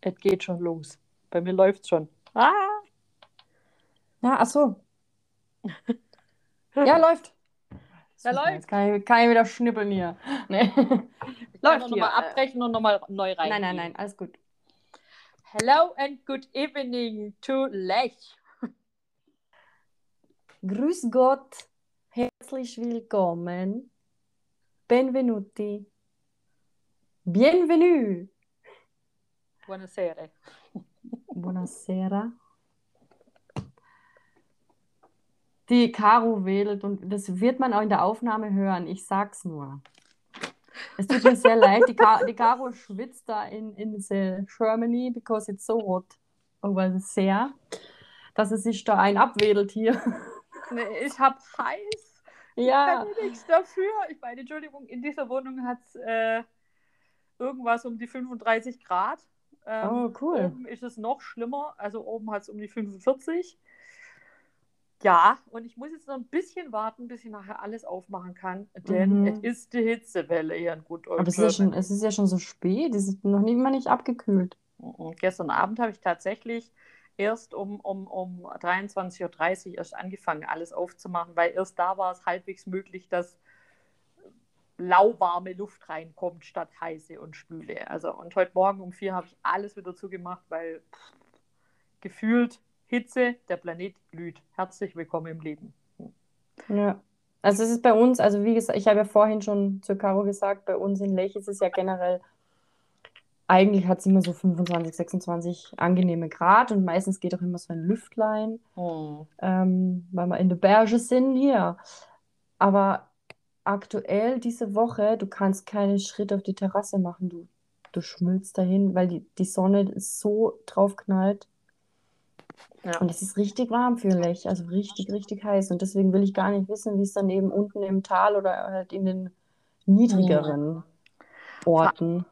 Es geht schon los. Bei mir läuft schon. Ah! Ja, ach so. Ja, läuft. Ja, läuft. Jetzt kann ich, kann ich wieder schnippeln hier. Nee. Ich kann läuft nochmal hier. abbrechen und nochmal neu rein. Nein, nein, nein, alles gut. Hello and good evening to Lech. Grüß Gott, herzlich willkommen. Benvenuti. Bienvenue. Buonasera. Buonasera. Die Caro wedelt und das wird man auch in der Aufnahme hören. Ich sag's nur. Es tut mir sehr leid. Die, Ka die Caro schwitzt da in, in Germany because it's so hot over sea, dass es sich da ein abwedelt hier. Nee, ich hab heiß. Ja, Ich kann nichts dafür. Ich meine, Entschuldigung, in dieser Wohnung hat es äh, irgendwas um die 35 Grad. Ähm, Oh, cool. Oben ist es noch schlimmer. Also oben hat es um die 45. Ja, und ich muss jetzt noch ein bisschen warten, bis ich nachher alles aufmachen kann, denn Mhm. es ist die Hitzewelle hier in gut aber es ist, ja schon, es ist ja schon so spät. Es ist noch nicht mal nicht abgekühlt. Mhm. Gestern Abend habe ich tatsächlich erst um, um, um 23.30 Uhr erst angefangen, alles aufzumachen, weil erst da war es halbwegs möglich, dass lauwarme Luft reinkommt statt heiße und schwüle. Also, und heute Morgen um vier habe ich alles wieder zugemacht, weil pff, gefühlt Hitze, der Planet glüht. Herzlich willkommen im Leben. Ja. Also es ist bei uns, also wie gesagt, ich habe ja vorhin schon zur Caro gesagt, bei uns in Lech ist es ja generell, eigentlich hat es immer so 25, 26 angenehme Grad und meistens geht auch immer so ein Lüftlein, ähm, weil wir in der Berge sind hier. Aber aktuell diese Woche, du kannst keinen Schritt auf die Terrasse machen, du, du schmilzt dahin, weil die, die Sonne so drauf knallt. Ja. Und es ist richtig warm für Lech, also richtig, richtig heiß. Und deswegen will ich gar nicht wissen, wie es dann eben unten im Tal oder halt in den niedrigeren Orten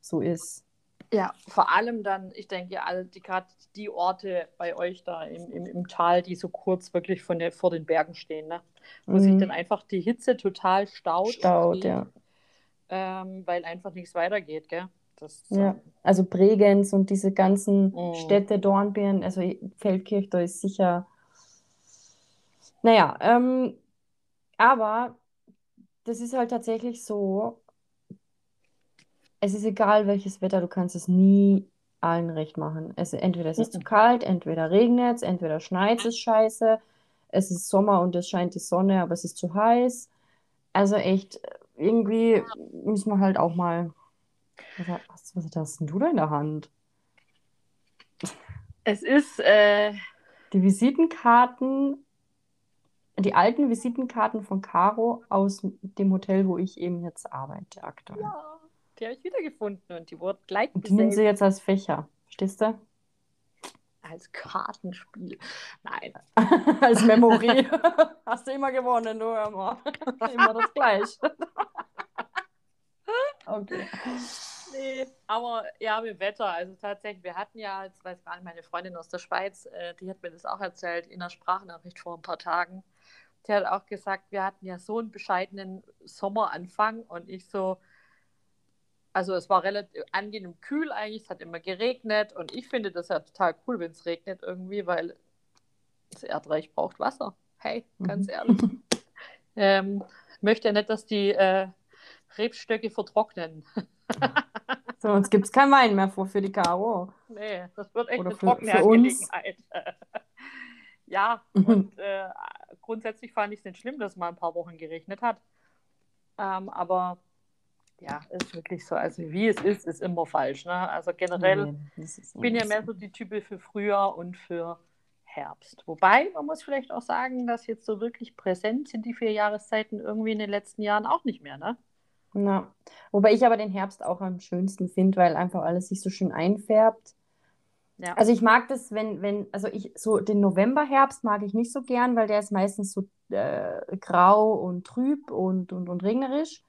so ist. Ja, vor allem dann, ich denke, alle die gerade die Orte bei euch da im, im, im Tal, die so kurz wirklich von der, vor den Bergen stehen, ne? Wo sich Mhm. dann einfach die Hitze total staut, Staut, zieht, ja. ähm, weil einfach nichts weitergeht, gell? Das, Ja. ähm, Also Bregenz und diese ganzen Mhm. Städte, Dornbirn, also Feldkirch, da ist sicher. Naja, ähm, aber das ist halt tatsächlich so, es ist egal welches Wetter, du kannst es nie allen recht machen. Es, entweder es ist zu Mhm. kalt, entweder regnet es, entweder schneit es scheiße, es ist Sommer und es scheint die Sonne, aber es ist zu heiß. Also echt, irgendwie müssen wir halt auch mal. Was, was, was hast denn du da in der Hand? es ist, äh, Die Visitenkarten, die alten Visitenkarten von Caro aus dem Hotel, wo ich eben jetzt arbeite aktuell. ja, die habe ich wiedergefunden und die wurden gleich Und die nehmen sie jetzt als Fächer. Verstehst du? Als Kartenspiel. Nein, Als Memory. Hast du immer gewonnen, du hör mal. Immer das gleich. Okay. Nee, aber ja, mit Wetter. Also tatsächlich, wir hatten ja, jetzt weiß gar nicht, meine Freundin aus der Schweiz, äh, die hat mir das auch erzählt in der Sprachnachricht vor ein paar Tagen. Die hat auch gesagt, wir hatten ja so einen bescheidenen Sommeranfang und ich so, also es war relativ angenehm kühl eigentlich, es hat immer geregnet und ich finde das ja total cool, wenn es regnet irgendwie, weil das Erdreich braucht Wasser. Hey, ganz Mhm. ehrlich. ähm, möchte ja nicht, dass die äh, Rebstöcke vertrocknen. So, jetzt gibt es kein Wein mehr vor für die Caro. Nee, das wird echt Oder eine für- trockene für. Angelegenheit. ja, Mhm. und äh, grundsätzlich fand ich es nicht schlimm, dass es mal ein paar Wochen geregnet hat. Ähm, aber ja, ist wirklich so. Also wie es ist, ist immer falsch. Ne? Also generell Nee, bin ja mehr so. die Type für Frühjahr und für Herbst. Wobei, man muss vielleicht auch sagen, dass jetzt so wirklich präsent sind die vier Jahreszeiten irgendwie in den letzten Jahren auch nicht mehr, ne? Ja. Wobei ich aber den Herbst auch am schönsten finde, weil einfach alles sich so schön einfärbt. Ja. Also ich mag das, wenn, wenn, also ich, so den November-Herbst mag ich nicht so gern, weil der ist meistens so äh, grau und trüb und, und, und regnerisch.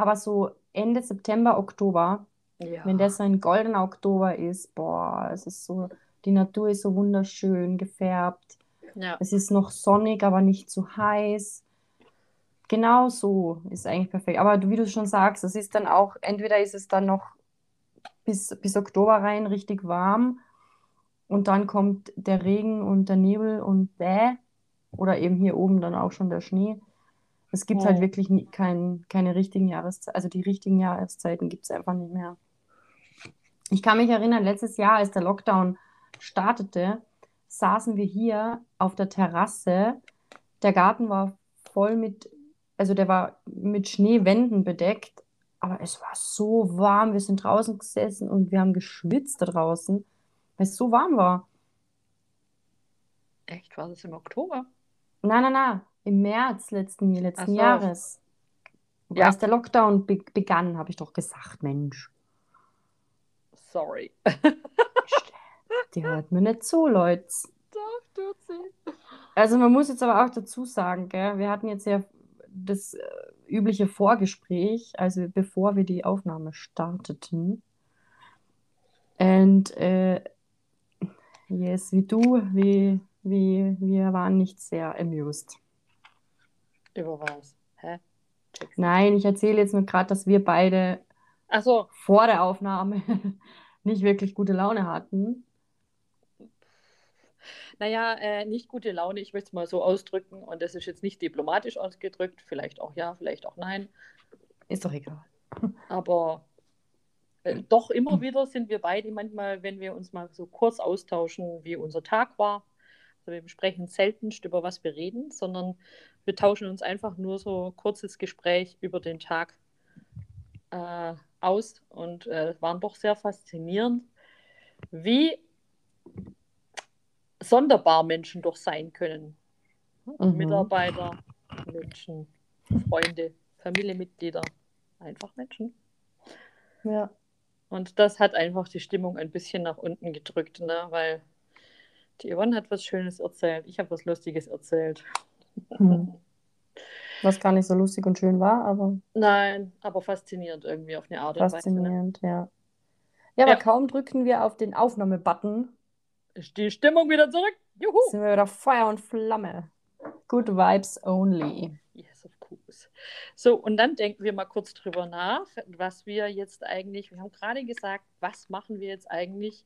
Aber so Ende September, Oktober, ja. wenn so ein goldener Oktober ist, boah, es ist so, die Natur ist so wunderschön gefärbt. ja. Es ist noch sonnig, aber nicht zu heiß. Genau so ist eigentlich perfekt. Aber wie du schon sagst, es ist dann auch, entweder ist es dann noch bis, bis Oktober rein richtig warm und dann kommt der Regen und der Nebel und bäh. Oder eben hier oben dann auch schon der Schnee. Es gibt halt Oh. wirklich nie, kein, keine richtigen Jahreszeiten, also die richtigen Jahreszeiten gibt es einfach nicht mehr. Ich kann mich erinnern, letztes Jahr, als der Lockdown startete, saßen wir hier auf der Terrasse. Der Garten war voll mit, also der war mit Schneewänden bedeckt, aber es war so warm. Wir sind draußen gesessen und wir haben geschwitzt da draußen, weil es so warm war. Echt, war das im Oktober? Nein, nein, nein, im März letzten, letzten so. Jahres. Ja. Als der Lockdown be begann, habe ich doch gesagt, Mensch, Sorry. die hört mir nicht zu, Leute. Doch, tut sie. Also man muss jetzt aber auch dazu sagen, gell, wir hatten jetzt ja das äh, übliche Vorgespräch, also bevor wir die Aufnahme starteten. Und äh, yes, wie du, wie, wie, wir waren nicht sehr amused. Über was? Hä? Check's. Nein, ich erzähle jetzt nur gerade, dass wir beide so, vor der Aufnahme nicht wirklich gute Laune hatten. naja, äh, nicht gute Laune, ich möchte es mal so ausdrücken. Und das ist jetzt nicht diplomatisch ausgedrückt. Vielleicht auch ja, vielleicht auch nein. Ist doch egal. Aber äh, doch immer wieder sind wir beide manchmal, wenn wir uns mal so kurz austauschen, wie unser Tag war. Also wir besprechen seltenst, über was wir reden, sondern wir tauschen uns einfach nur so kurzes Gespräch über den Tag äh, aus und äh, waren doch sehr faszinierend, wie sonderbar Menschen doch sein können. Mhm. Mitarbeiter, Menschen, Freunde, Familienmitglieder, einfach Menschen. Ja. Und das hat einfach die Stimmung ein bisschen nach unten gedrückt, ne? weil die Yvonne hat was Schönes erzählt, ich habe was Lustiges erzählt. Hm. Was gar nicht so lustig und schön war, aber Nein, aber faszinierend irgendwie auf eine Art und Weise. Ne? faszinierend, ja. Ja, aber Ja. kaum drücken wir auf den Aufnahme-Button, Ist die Stimmung wieder zurück? Juhu! sind wir wieder Feuer und Flamme. Good vibes only. Yes, of course. So, und dann denken wir mal kurz drüber nach, was wir jetzt eigentlich, wir haben gerade gesagt, was machen wir jetzt eigentlich,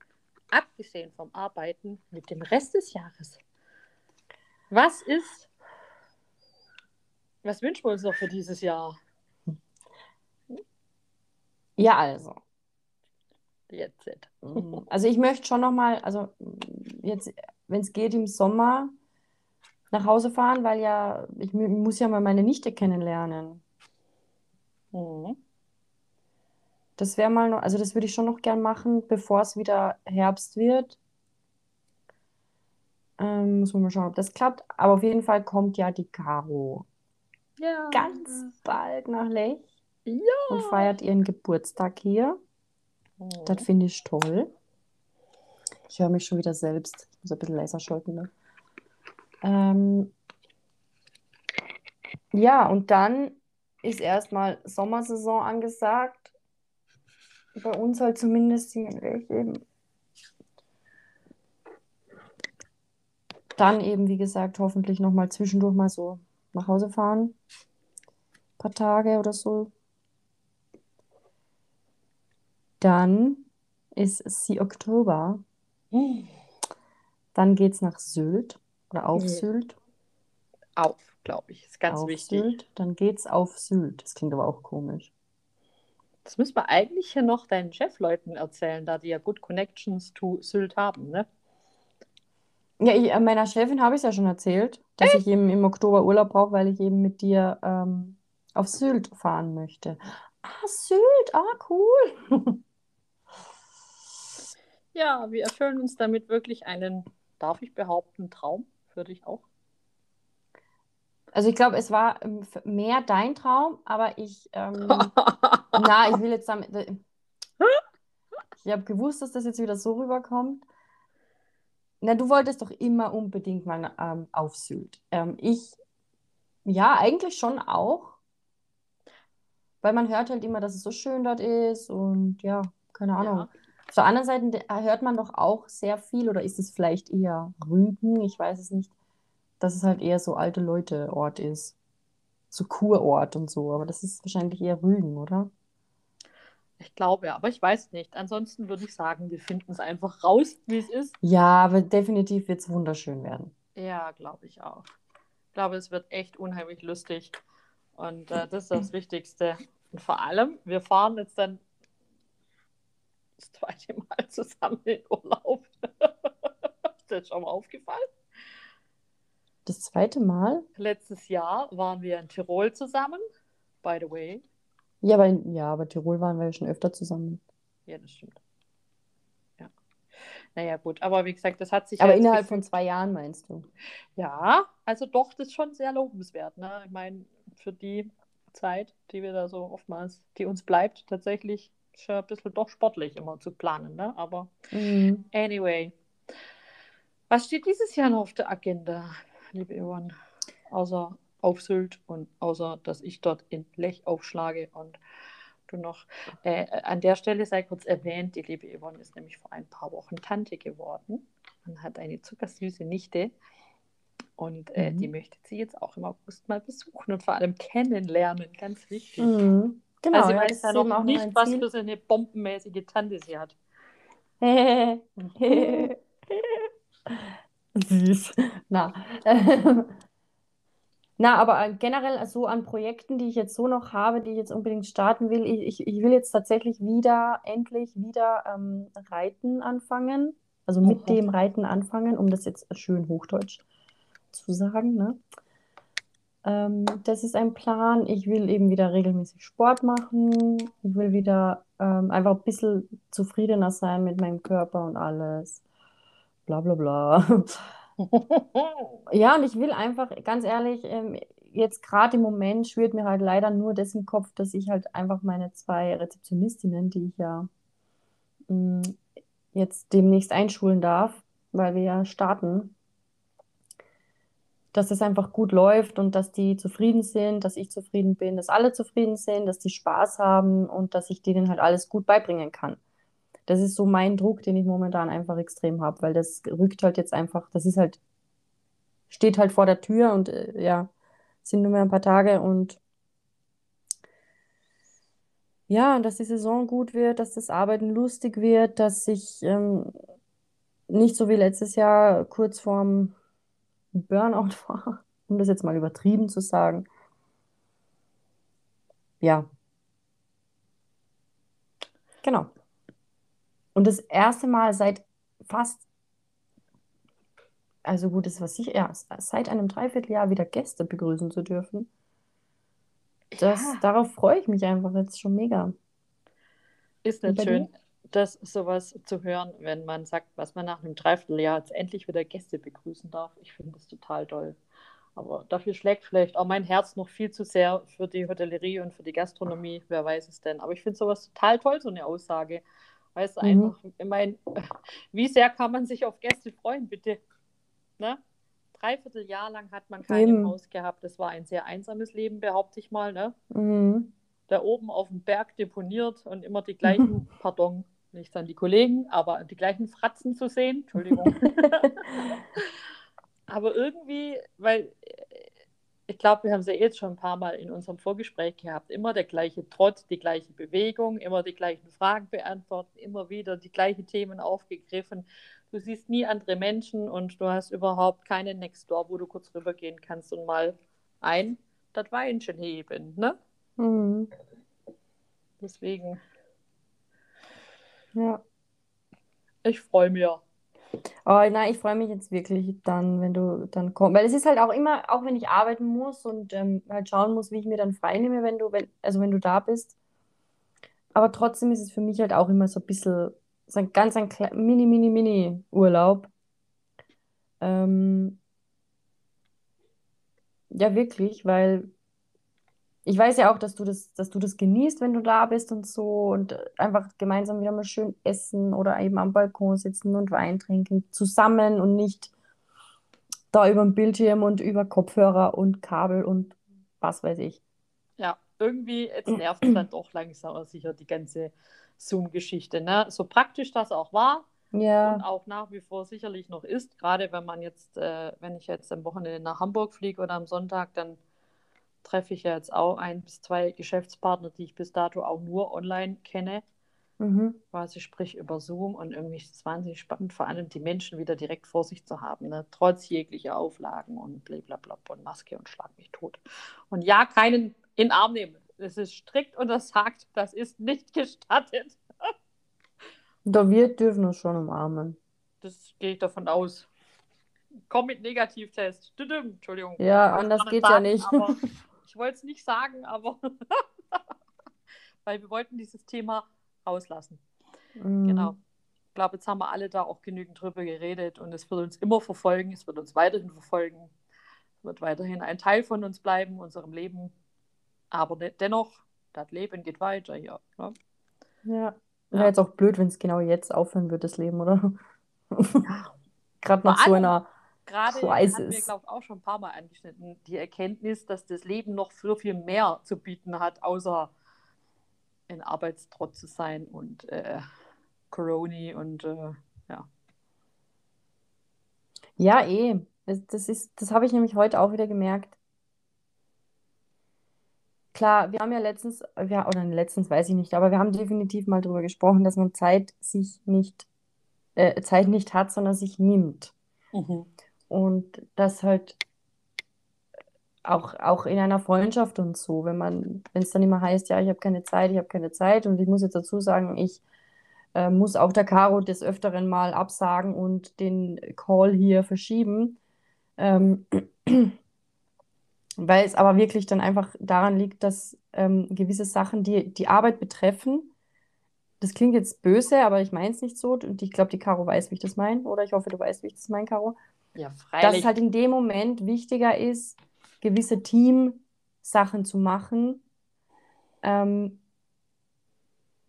abgesehen vom Arbeiten, mit dem Rest des Jahres? Was ist, was wünschen wir uns noch für dieses Jahr? Ja, also. Jetzt. Mm, Also ich möchte schon nochmal, also jetzt, wenn es geht, im Sommer nach Hause fahren, weil ja, ich mu- muss ja mal meine Nichte kennenlernen. Mhm. Das wäre mal noch, also das würde ich schon noch gern machen, bevor es wieder Herbst wird. Ähm, muss man mal schauen, ob das klappt. Aber auf jeden Fall kommt ja die Caro Ja. ganz bald nach Lech Ja. und feiert ihren Geburtstag hier. Mhm. Das finde ich toll. Ich höre mich schon wieder selbst. Ich muss ein bisschen leiser schalten. Ne? Ähm, ja, und dann ist erstmal Sommersaison angesagt. Bei uns halt zumindest hier in Lech eben. Dann eben, wie gesagt, hoffentlich nochmal zwischendurch mal so nach Hause fahren. Ein paar Tage oder so. Dann ist sie Oktober. Mhm. Dann geht es nach Sylt oder auf Ja. Sylt. Auf, glaube ich. Ist ganz auf wichtig. Sylt. Dann geht's auf Sylt. Das klingt aber auch komisch. Das müssen wir eigentlich hier noch deinen Chefleuten erzählen, da die ja gut Connections to Sylt haben, ne? Ja, ich, äh, meiner Chefin habe ich es ja schon erzählt, dass ich eben im Oktober Urlaub brauche, weil ich eben mit dir ähm, auf Sylt fahren möchte. Ah, Sylt, ah, cool. Ja, wir erfüllen uns damit wirklich einen, darf ich behaupten, Traum für dich auch. Also ich glaube, es war ähm, mehr dein Traum, aber ich, ähm, na, ich will jetzt damit, äh, ich habe gewusst, dass das jetzt wieder so rüberkommt. Na, du wolltest doch immer unbedingt mal ähm, auf Sylt. Ähm, ich, ja, eigentlich schon auch, weil man hört halt immer, dass es so schön dort ist und ja, keine Ahnung. Ja. Auf der anderen Seite de- hört man doch auch sehr viel, oder ist es vielleicht eher Rügen, ich weiß es nicht, dass es halt eher so alte Leute-Ort ist. So Kurort und so, aber das ist wahrscheinlich eher Rügen, oder? Ich glaube ja, aber ich weiß nicht. Ansonsten würde ich sagen, wir finden es einfach raus, wie es ist. Ja, aber definitiv wird es wunderschön werden. Ja, glaube ich auch. Ich glaube, es wird echt unheimlich lustig. Und äh, das ist das Wichtigste. Und vor allem, wir fahren jetzt dann das zweite Mal zusammen in Urlaub. ist das schon mal aufgefallen? Das zweite Mal? Letztes Jahr waren wir in Tirol zusammen, by the way. Ja, aber, ja, aber Tirol waren wir ja schon öfter zusammen. Ja, das stimmt. Ja. Naja, gut, aber wie gesagt, das hat sich. Aber halt innerhalb von zwei Jahren meinst du? Ja, also doch, das ist schon sehr lobenswert. Ne? Ich meine, für die Zeit, die wir da so oftmals, die uns bleibt, tatsächlich ist ja ein bisschen doch sportlich immer zu planen. Ne? Aber Mhm. anyway. Was steht dieses Jahr noch auf der Agenda, liebe Yvonne? Außer auf Sylt und außer, dass ich dort in Lech aufschlage und du noch. Äh, an der Stelle sei kurz erwähnt, die liebe Yvonne ist nämlich vor ein paar Wochen Tante geworden und hat eine zuckersüße Nichte. Und äh, Mhm. die möchte sie jetzt auch im August mal besuchen und vor allem kennenlernen, ganz wichtig. Mhm. Genau, also sie ja, weiß ja noch auch nicht, was für so eine bombenmäßige Tante sie hat. Süß. Na. Na, aber äh, generell so an Projekten, die ich jetzt so noch habe, die ich jetzt unbedingt starten will, ich, ich, ich will jetzt tatsächlich wieder, endlich wieder ähm, Reiten anfangen. Also mit Aha. dem Reiten anfangen, um das jetzt schön Hochdeutsch zu sagen, ne? Ähm, das ist ein Plan. Ich will eben wieder regelmäßig Sport machen. Ich will wieder ähm, einfach ein bisschen zufriedener sein mit meinem Körper und alles. Bla bla bla. Ja, und ich will einfach, ganz ehrlich, ähm, jetzt gerade im Moment schwirrt mir halt leider nur das im Kopf, dass ich halt einfach meine zwei Rezeptionistinnen, die ich ja mh, jetzt demnächst einschulen darf, weil wir ja starten, dass es einfach gut läuft und dass die zufrieden sind, dass ich zufrieden bin, dass alle zufrieden sind, dass die Spaß haben und dass ich denen halt alles gut beibringen kann. Das ist so mein Druck, den ich momentan einfach extrem habe, weil das rückt halt jetzt einfach, das ist halt, steht halt vor der Tür und äh, ja, sind nur mehr ein paar Tage und ja, dass die Saison gut wird, dass das Arbeiten lustig wird, dass ich ähm, nicht so wie letztes Jahr kurz vorm Burnout war, um das jetzt mal übertrieben zu sagen. Ja, genau. Und das erste Mal seit fast, also gut, das was ich, ja, seit einem Dreivierteljahr wieder Gäste begrüßen zu dürfen. Das, Ja. darauf freue ich mich einfach jetzt schon mega. Ist nicht schön, das sowas zu hören, wenn man sagt, was man nach einem Dreivierteljahr jetzt endlich wieder Gäste begrüßen darf. Ich finde das total toll. Aber dafür schlägt vielleicht auch mein Herz noch viel zu sehr für die Hotellerie und für die Gastronomie. Wer weiß es denn. Aber ich finde sowas total toll, so eine Aussage. Weißt du, Mhm. einfach, ich meine, wie sehr kann man sich auf Gäste freuen, bitte? Ne? Dreivierteljahr lang hat man keinen im Eben. Haus gehabt. Das war ein sehr einsames Leben, behaupte ich mal. Ne? Mhm. da oben auf dem Berg deponiert und immer die gleichen, pardon, nicht an die Kollegen, aber die gleichen Fratzen zu sehen. Entschuldigung. aber irgendwie, weil ich glaube, wir haben es ja jetzt schon ein paar Mal in unserem Vorgespräch gehabt, immer der gleiche Trott, die gleiche Bewegung, immer die gleichen Fragen beantworten, immer wieder die gleichen Themen aufgegriffen. Du siehst nie andere Menschen und du hast überhaupt keinen Next Door, wo du kurz rübergehen kannst und mal ein das Weinchen heben, ne? Mhm. Deswegen, Ja. ich freue mich. Oh, nein, ich freue mich jetzt wirklich dann, wenn du dann kommst. Weil es ist halt auch immer, auch wenn ich arbeiten muss und ähm, halt schauen muss, wie ich mir dann frei nehme, wenn du, wenn, also wenn du da bist. Aber trotzdem ist es für mich halt auch immer so ein bisschen, so ein ganz ein mini, mini, mini Urlaub. Ähm, ja, wirklich, weil ich weiß ja auch, dass du das, dass du das genießt, wenn du da bist und so und einfach gemeinsam wieder mal schön essen oder eben am Balkon sitzen und Wein trinken, zusammen und nicht da über den Bildschirm und über Kopfhörer und Kabel und was weiß ich. Ja, irgendwie, jetzt nervt es dann doch langsam sicher die ganze Zoom-Geschichte. Ne? So praktisch das auch war und Ja, auch nach wie vor sicherlich noch ist, gerade wenn man jetzt, äh, wenn ich jetzt am Wochenende nach Hamburg fliege oder am Sonntag, dann treffe ich ja jetzt auch ein bis zwei Geschäftspartner, die ich bis dato auch nur online kenne. Mhm. Quasi sprich über Zoom und irgendwie ist es wahnsinnig spannend, vor allem die Menschen wieder direkt vor sich zu haben, ne? trotz jeglicher Auflagen und blablabla und Maske und schlag mich tot. Und ja, keinen in Arm nehmen. Es ist strikt untersagt, das ist nicht gestattet. Doch wir dürfen uns schon umarmen. Das gehe ich davon aus. Komm mit Negativtest. Entschuldigung. Ja, anders wollte geht's ja nicht. Aber ich wollte es nicht sagen, aber weil wir wollten dieses Thema rauslassen. Mhm. Genau. Ich glaube, jetzt haben wir alle da auch genügend drüber geredet und es wird uns immer verfolgen, es wird uns weiterhin verfolgen, es wird weiterhin ein Teil von uns bleiben, unserem Leben. Aber de dennoch, das Leben geht weiter hier. Ne? Ja. Ja. Wäre jetzt auch blöd, wenn es genau jetzt aufhören wird, das Leben, oder? Gerade nach Vor so allem einer Gerade hatten wir, Crisis. glaube ich, auch schon ein paar Mal angeschnitten, die Erkenntnis, dass das Leben noch viel, viel mehr zu bieten hat, außer in Arbeitstrott zu sein und äh, Coroni und äh, ja. Ja, eh. Das, das ist, das habe ich nämlich heute auch wieder gemerkt. Klar, wir haben ja letztens, ja, oder letztens weiß ich nicht, aber wir haben definitiv mal darüber gesprochen, dass man Zeit sich nicht, äh, Zeit nicht hat, sondern sich nimmt. Mhm. Und das halt auch, auch in einer Freundschaft und so, wenn man, wenn es dann immer heißt, ja, ich habe keine Zeit, ich habe keine Zeit. Und ich muss jetzt dazu sagen, ich äh, muss auch der Caro des Öfteren mal absagen und den Call hier verschieben. Ähm, weil es aber wirklich dann einfach daran liegt, dass ähm, gewisse Sachen, die die Arbeit betreffen, das klingt jetzt böse, aber ich meine es nicht so. Und ich glaube, die Caro weiß, wie ich das meine. Oder ich hoffe, du weißt, wie ich das meine, Caro Ja, dass es freilich. halt in dem Moment wichtiger ist, gewisse Teamsachen zu machen. Ähm,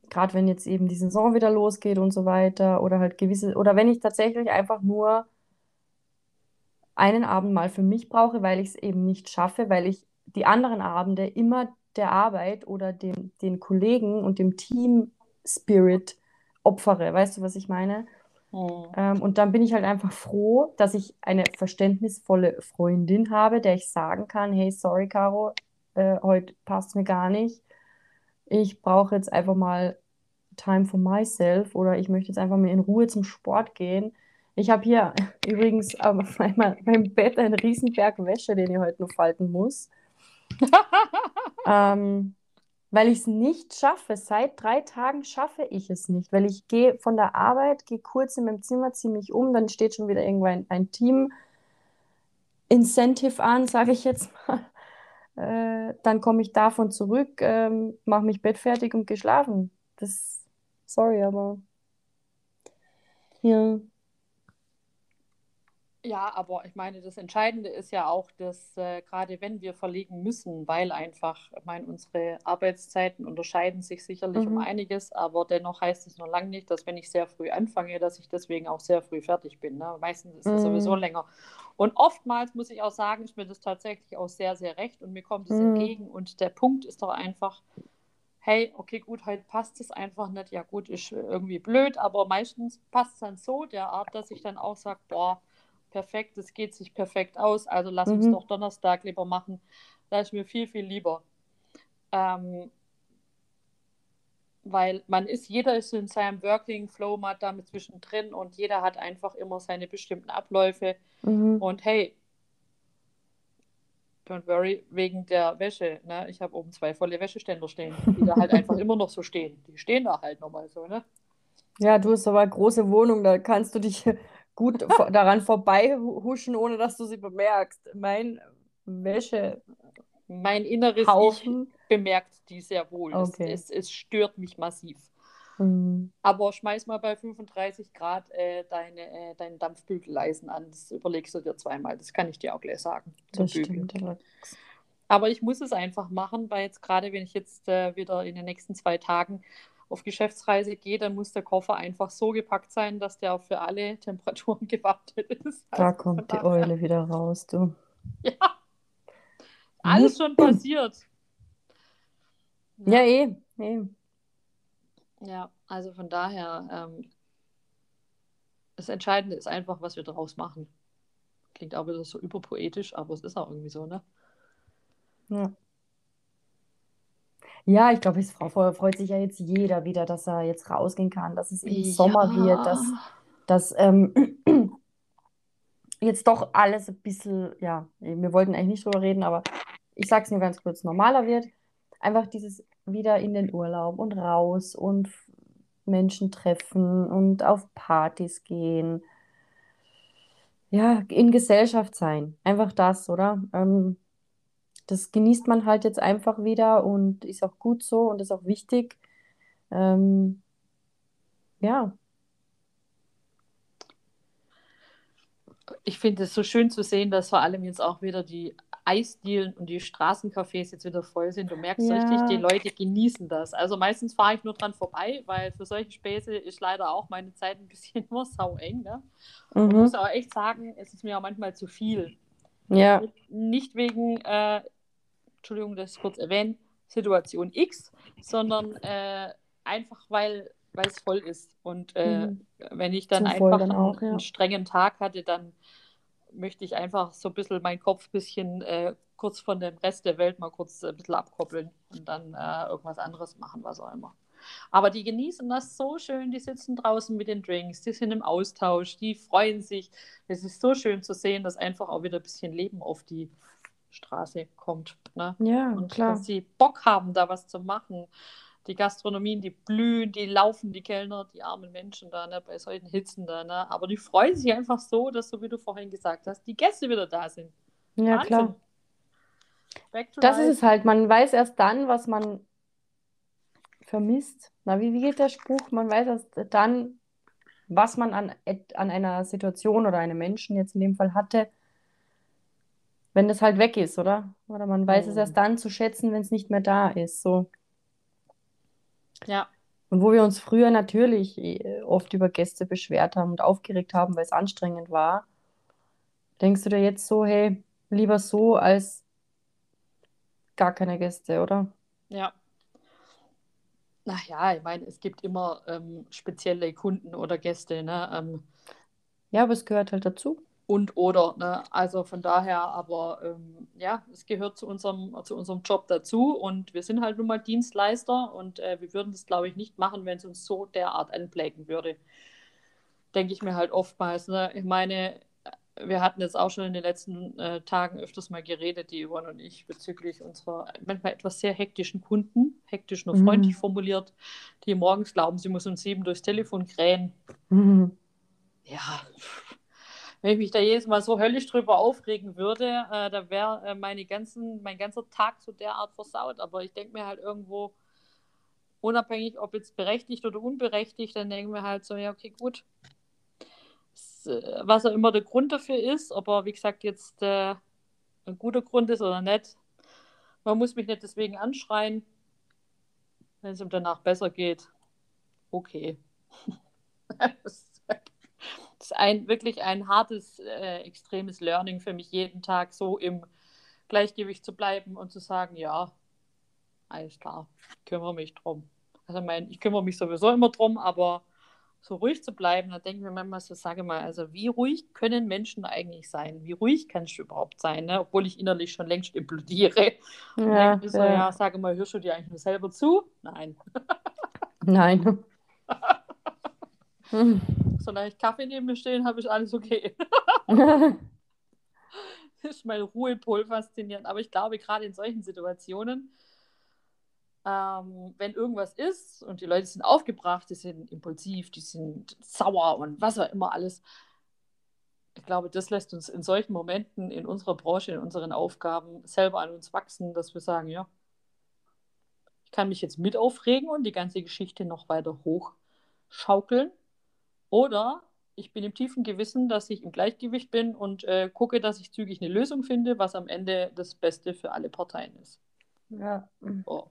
gerade wenn jetzt eben die Saison wieder losgeht und so weiter, oder halt gewisse, oder wenn ich tatsächlich einfach nur einen Abend mal für mich brauche, weil ich es eben nicht schaffe, weil ich die anderen Abende immer der Arbeit oder dem, den Kollegen und dem Team-Spirit opfere. Weißt du, was ich meine? Mhm. Ähm, und dann bin ich halt einfach froh, dass ich eine verständnisvolle Freundin habe, der ich sagen kann, hey, sorry, Caro, äh, heute passt mir gar nicht. Ich brauche jetzt einfach mal Time for myself oder ich möchte jetzt einfach mal in Ruhe zum Sport gehen. Ich habe hier übrigens auf meinem, meinem Bett einen Riesenberg Wäsche, den ich heute noch falten muss. Ähm, weil ich es nicht schaffe. Seit drei Tagen schaffe ich es nicht, weil ich gehe von der Arbeit, gehe kurz in meinem Zimmer, ziehe mich um, dann steht schon wieder irgendwann ein Team-Incentive an, sage ich jetzt mal. Äh, dann komme ich davon zurück, ähm, mache mich bettfertig und gehe schlafen. Das, sorry, aber ja. Ja, aber ich meine, das Entscheidende ist ja auch, dass äh, gerade wenn wir verlegen müssen, weil einfach, ich meine, unsere Arbeitszeiten unterscheiden sich sicherlich um Mhm. einiges, aber dennoch heißt es noch lange nicht, dass wenn ich sehr früh anfange, dass ich deswegen auch sehr früh fertig bin. Ne? Meistens ist es sowieso Mhm. länger. Und oftmals muss ich auch sagen, ist mir das tatsächlich auch sehr, sehr recht und mir kommt es Mhm. entgegen. Und der Punkt ist doch einfach, hey, okay, gut, heute passt es einfach nicht. Ja, gut, ist irgendwie blöd, aber meistens passt es dann so der Art, dass ich dann auch sage, boah, perfekt, es geht sich perfekt aus, also lass uns Mhm. doch Donnerstag lieber machen. Da ist mir viel, viel lieber. Ähm, weil man ist, jeder ist in seinem Working Flow mal damit zwischendrin und jeder hat einfach immer seine bestimmten Abläufe. Mhm. Und hey, don't worry, wegen der Wäsche, ne? Ich habe oben zwei volle Wäscheständer stehen, die da halt einfach immer noch so stehen. Die stehen da halt nochmal so, ne? Ja, du hast aber eine große Wohnung, da kannst du dich gut daran vorbei hu- huschen, ohne dass du sie bemerkst. Mein Wäschehaufen. Mein inneres Ich bemerkt die sehr wohl. Okay. Es, es, es stört mich massiv. Mhm. Aber schmeiß mal bei 35 Grad äh, deine, äh, dein Dampfbügeleisen an. Das überlegst du dir zweimal. Das kann ich dir auch gleich sagen. zum Bügeln. stimmt. Aber ich muss es einfach machen, weil jetzt gerade, wenn ich jetzt äh, wieder in den nächsten zwei Tagen auf Geschäftsreise gehe, dann muss der Koffer einfach so gepackt sein, dass der für alle Temperaturen gewappnet ist. Da Also kommt die Eule wieder raus, du. Ja, alles schon passiert. Ja, eh, eh. Ja, also von daher, ähm, das Entscheidende ist einfach, was wir daraus machen. Klingt auch wieder so überpoetisch, aber es ist auch irgendwie so, ne? Ja. Ja, ich glaube, es freut sich ja jetzt jeder wieder, dass er jetzt rausgehen kann, dass es eben Sommer wird, dass, Ja. dass ähm, jetzt doch alles ein bisschen, ja, wir wollten eigentlich nicht drüber reden, aber ich sag's nur ganz kurz, normaler wird. Einfach dieses wieder in den Urlaub und raus und Menschen treffen und auf Partys gehen. Ja, in Gesellschaft sein. Einfach das, oder? Ähm, das genießt man halt jetzt einfach wieder und ist auch gut so und ist auch wichtig. Ähm, ja, Ich finde es so schön zu sehen, dass vor allem jetzt auch wieder die Eisdielen und die Straßencafés jetzt wieder voll sind. Du merkst Ja. richtig, die Leute genießen das. Also meistens fahre ich nur dran vorbei, weil für solche Späße ist leider auch meine Zeit ein bisschen nur sau eng. Ne? Und ich mhm. muss auch echt sagen, es ist mir auch manchmal zu viel. Ja, Nicht wegen, äh, Entschuldigung, ich kurz erwähne, Situation X, sondern äh, einfach, weil es voll ist. Und äh, mhm. wenn ich dann Zu voll einfach dann einen, auch, ja. einen strengen Tag hatte, dann möchte ich einfach so ein bisschen meinen Kopf ein bisschen äh, kurz von dem Rest der Welt mal kurz ein bisschen abkoppeln und dann äh, irgendwas anderes machen, was auch immer. Aber die genießen das so schön, die sitzen draußen mit den Drinks, die sind im Austausch, die freuen sich. Es ist so schön zu sehen, dass einfach auch wieder ein bisschen Leben auf die Straße kommt. Ne? Ja, Und klar. dass sie Bock haben, da was zu machen. Die Gastronomien, die blühen, die laufen, die Kellner, die armen Menschen da, ne, bei solchen Hitzen da, ne? Aber die freuen sich einfach so, dass, so wie du vorhin gesagt hast, die Gäste wieder da sind. Ja, Wahnsinn. klar. Das ist life. es halt. Man weiß erst dann, was man vermisst. Na, wie, wie geht der Spruch? Man weiß erst dann, was man an, an einer Situation oder einem Menschen jetzt in dem Fall hatte, wenn das halt weg ist, oder? Oder man weiß es Mhm. erst dann zu schätzen, wenn es nicht mehr da ist. So. Ja, Und wo wir uns früher natürlich eh, oft über Gäste beschwert haben und aufgeregt haben, weil es anstrengend war, denkst du dir jetzt so, hey, lieber so als gar keine Gäste, oder? ja. Naja, ich meine, es gibt immer ähm, spezielle Kunden oder Gäste, ne? Ähm, Ja, aber es gehört halt dazu. Und oder, ne? Also von daher, aber ähm, ja, es gehört zu unserem, zu unserem Job dazu und wir sind halt nun mal Dienstleister und äh, wir würden das, glaube ich, nicht machen, wenn es uns so derart anplägen würde. Denke ich mir halt oftmals, ne? Ich meine, wir hatten jetzt auch schon in den letzten äh, Tagen öfters mal geredet, die Yvonne und ich, bezüglich unserer manchmal etwas sehr hektischen Kunden, hektisch nur Mhm. freundlich formuliert, die morgens glauben, sie muss um sieben durchs Telefon krähen. Mhm. Ja, wenn ich mich da jedes Mal so höllisch drüber aufregen würde, äh, da wäre äh, meine ganzen, mein ganzer Tag so derart versaut. Aber ich denke mir halt irgendwo, unabhängig, ob jetzt berechtigt oder unberechtigt, dann denken wir halt so, ja, okay, gut. Äh, Was auch immer der Grund dafür ist, ob er, wie gesagt, jetzt äh, ein guter Grund ist oder nicht. Man muss mich nicht deswegen anschreien. Wenn es ihm danach besser geht, okay. das ist ein, wirklich ein hartes, äh, extremes Learning für mich, jeden Tag so im Gleichgewicht zu bleiben und zu sagen, ja, alles klar, kümmere mich drum. Also ich meine, ich kümmere mich sowieso immer drum, aber so ruhig zu bleiben, da denke ich mir manchmal so, sage mal, also wie ruhig können Menschen eigentlich sein? Wie ruhig kannst du überhaupt sein, ne? obwohl ich innerlich schon längst implodiere. Und Ja, denke mir so, ja. ja, sage mal, hörst du dir eigentlich nur selber zu? Nein. Nein. Hm. Solange ich Kaffee neben mir stehen habe, ist alles okay. ist mein Ruhepol faszinierend. Aber ich glaube, gerade in solchen Situationen, ähm, wenn irgendwas ist und die Leute sind aufgebracht, die sind impulsiv, die sind sauer und was auch immer alles. Ich glaube, das lässt uns in solchen Momenten in unserer Branche, in unseren Aufgaben selber an uns wachsen, dass wir sagen, ja, ich kann mich jetzt mit aufregen und die ganze Geschichte noch weiter hochschaukeln. Oder ich bin im tiefen Gewissen, dass ich im Gleichgewicht bin und äh, gucke, dass ich zügig eine Lösung finde, was am Ende das Beste für alle Parteien ist. Ja. Oh.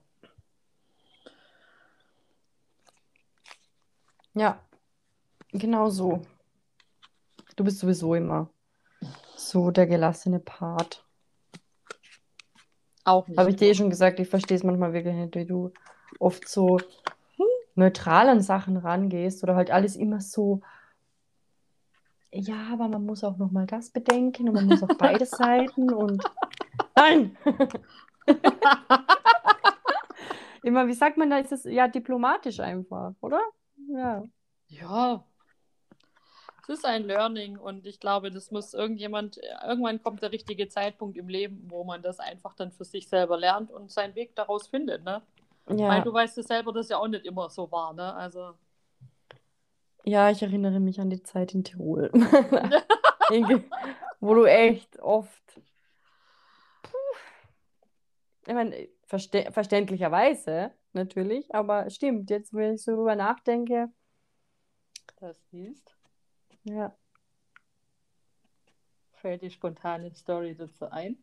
Ja, genau so. Du bist sowieso immer so der gelassene Part. Auch nicht. Habe ich dir eh schon gesagt, ich verstehe es manchmal wirklich nicht, wie du oft so neutral an Sachen rangehst oder halt alles immer so, ja, aber man muss auch noch mal das bedenken und man muss auch beide Seiten und nein! Immer, wie sagt man da, ist es ja diplomatisch einfach, oder? Ja. Ja, es ist ein Learning und ich glaube, das muss irgendjemand, irgendwann kommt der richtige Zeitpunkt im Leben, wo man das einfach dann für sich selber lernt und seinen Weg daraus findet, ne? Ja. Weil du weißt es selber, dass ja auch nicht immer so war, ne? Also. Ja, ich erinnere mich an die Zeit in Tirol. wo du echt oft. Puh, ich meine, verste verständlicherweise natürlich, aber stimmt, jetzt, wenn ich so drüber nachdenke. Das siehst. Ja. Fällt die spontane Story dazu ein?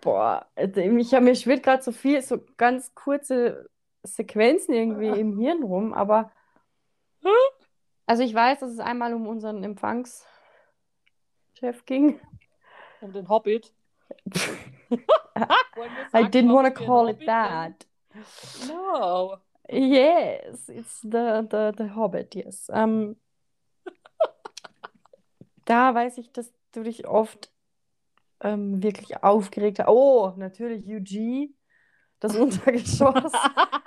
Boah, also ich habe mir schwirrt gerade so viel, so ganz kurze Sequenzen irgendwie im Hirn rum, aber also ich weiß, dass es einmal um unseren Empfangschef ging. Um den Hobbit. I didn't want to call it that. No. Yes, it's the, the, the Hobbit, yes. Um, da weiß ich, dass du dich oft ähm, wirklich aufgeregt hast. Oh, natürlich UG, das Untergeschoss.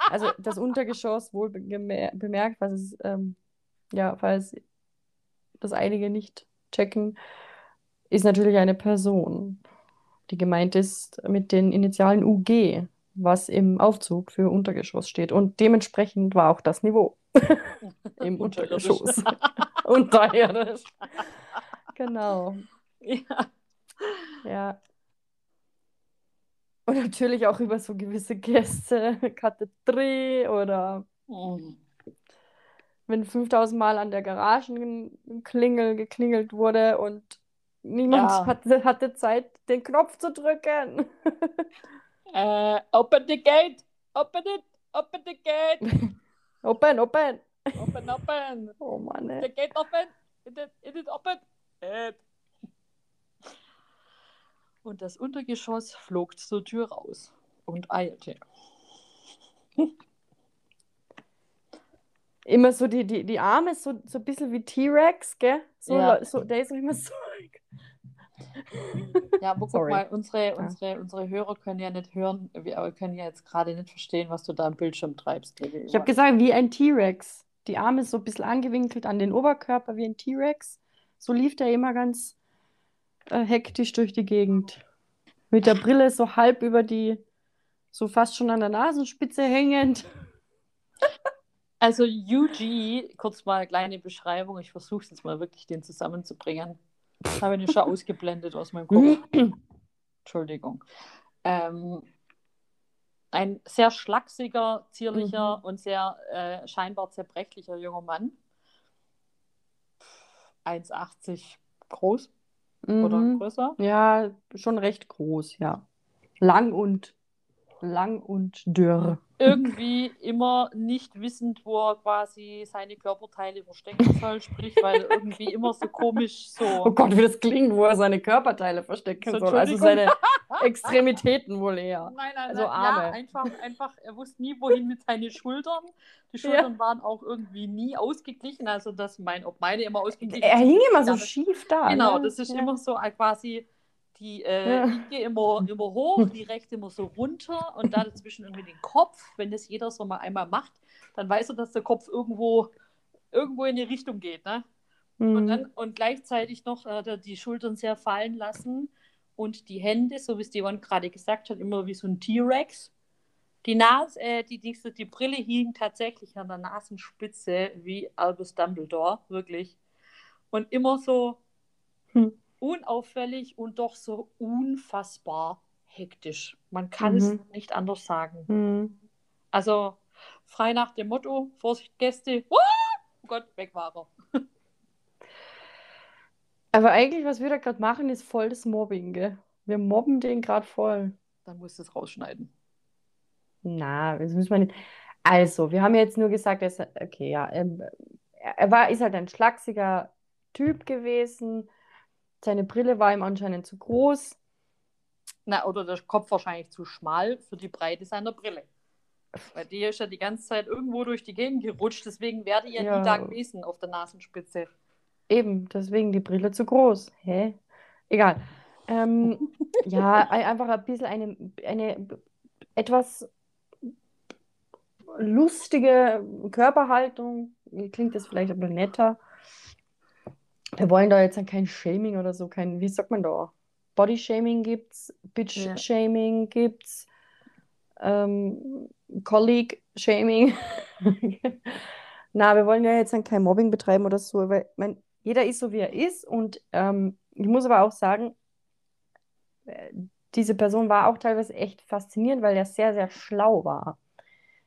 also das Untergeschoss wohl bemerkt, was es, ähm, ja, falls das einige nicht checken, ist natürlich eine Person, die gemeint ist mit den Initialen UG, was im Aufzug für Untergeschoss steht. Und dementsprechend war auch das Niveau im Untergeschoss. Unterirdisch. genau. Ja. Ja. Und natürlich auch über so gewisse Gäste, Kathedrale oder Mhm. wenn 5000 Mal an der Garagenklingel geklingelt wurde und niemand Ja. hatte, hatte Zeit, den Knopf zu drücken. Äh, open the gate! Open it! Open the gate! Open, open. Open, open! Oh Mann, The ey. gate open! Is it, is it open? It. Und das Untergeschoss flog zur Tür raus und eilte. Immer so die, die, die Arme, so, so ein bisschen wie T-Rex, gell? So, Ja. so, der ist immer so. Ja, aber guck Sorry. mal, unsere, unsere, unsere Hörer können ja nicht hören, wir können ja jetzt gerade nicht verstehen, was du da am Bildschirm treibst. Ich habe gesagt, wie ein T-Rex. Die Arme so ein bisschen angewinkelt an den Oberkörper wie ein T-Rex. So lief der immer ganz äh, hektisch durch die Gegend. Mit der Brille so halb über die, so fast schon an der Nasenspitze hängend. Also UG, kurz mal eine kleine Beschreibung, ich versuche es jetzt mal wirklich, den zusammenzubringen. Das habe ich schon ausgeblendet aus meinem Kopf. Entschuldigung. Ähm, ein sehr schlachsiger, zierlicher Mhm. und sehr äh, scheinbar zerbrechlicher junger Mann. 1,80 groß oder Mhm. größer. Ja, schon recht groß, ja. Lang und lang und dürr. Irgendwie immer nicht wissend, wo er quasi seine Körperteile verstecken soll, sprich, weil irgendwie immer so komisch Oh so. Gott, wie das klingt, wo er seine Körperteile verstecken So, soll. Also seine Extremitäten wohl eher. Nein, nein, Also nein, Arme. ja, einfach, einfach, er wusste nie, wohin mit seinen Schultern. Die Schultern waren auch irgendwie nie ausgeglichen, also dass mein, ob meine immer ausgeglichen Er hing immer ja, so schief da. Genau, ne? das ist ja. immer so äh, quasi die äh, Ja. linke immer, immer hoch, die rechte immer so runter und da dazwischen irgendwie den Kopf. Wenn das jeder so mal einmal macht, dann weiß er, dass der Kopf irgendwo, irgendwo in die Richtung geht. Ne? Und, Mhm. dann, und gleichzeitig noch er die Schultern sehr fallen lassen und die Hände, so wie es die Yvonne gerade gesagt hat, immer wie so ein T-Rex. Die Nase, äh, die, die, die Brille hing tatsächlich an der Nasenspitze wie Albus Dumbledore, wirklich. Und immer so Hm. unauffällig und doch so unfassbar hektisch. Man kann Mhm. es nicht anders sagen. Mhm. Also frei nach dem Motto, Vorsicht Gäste, oh Gott, weg war er. Aber eigentlich, was wir da gerade machen, ist voll das Mobbing, gell? Wir mobben den gerade voll. Dann musst du es rausschneiden. Na, das müssen wir nicht. Also, wir haben jetzt nur gesagt, er ist, okay, ja, ähm, er er war, ist halt ein schlachsiger Typ gewesen. Seine Brille war ihm anscheinend zu groß. Na, oder der Kopf wahrscheinlich zu schmal für die Breite seiner Brille. Weil die ist ja die ganze Zeit irgendwo durch die Gegend gerutscht, deswegen wäre die ja, Ja. nie da gewesen auf der Nasenspitze. Eben, deswegen die Brille zu groß. Hä? Egal. Ähm, ja, ein- einfach ein bisschen eine, eine etwas lustige Körperhaltung. Klingt das vielleicht aber netter. Wir wollen da jetzt kein Shaming oder so, kein, wie sagt man da? Body-Shaming gibt's, Bitch-Shaming ja. gibt's, ähm, Colleague-Shaming. Na, wir wollen ja jetzt dann kein Mobbing betreiben oder so, weil mein, jeder ist so, wie er ist. Und ähm, ich muss aber auch sagen, äh, diese Person war auch teilweise echt faszinierend, weil er sehr, sehr schlau war.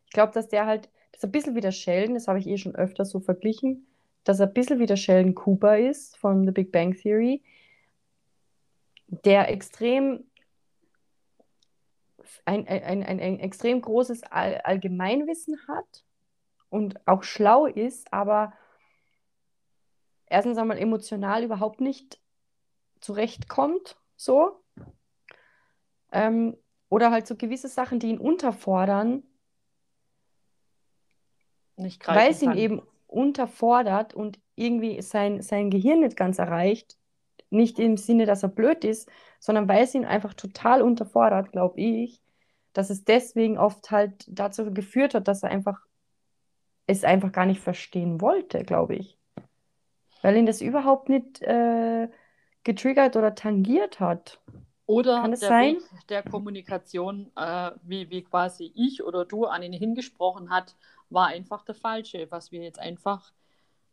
Ich glaube, dass der halt, das ist ein bisschen wie der Sheldon, das habe ich eh schon öfter so verglichen, dass er ein bisschen wie der Sheldon Cooper ist von The Big Bang Theory, der extrem ein, ein, ein, ein extrem großes All Allgemeinwissen hat und auch schlau ist, aber erstens einmal emotional überhaupt nicht zurechtkommt, so. Ähm, oder halt so gewisse Sachen, die ihn unterfordern, weil es ihn eben unterfordert und irgendwie sein, sein Gehirn nicht ganz erreicht. Nicht im Sinne, dass er blöd ist, sondern weil es ihn einfach total unterfordert, glaube ich, dass es deswegen oft halt dazu geführt hat, dass er einfach es einfach gar nicht verstehen wollte, glaube ich. Weil ihn das überhaupt nicht äh, getriggert oder tangiert hat. Oder Kann es der sein? Weg der Kommunikation, äh, wie, wie quasi ich oder du an ihn hingesprochen hat, war einfach der falsche, was wir jetzt einfach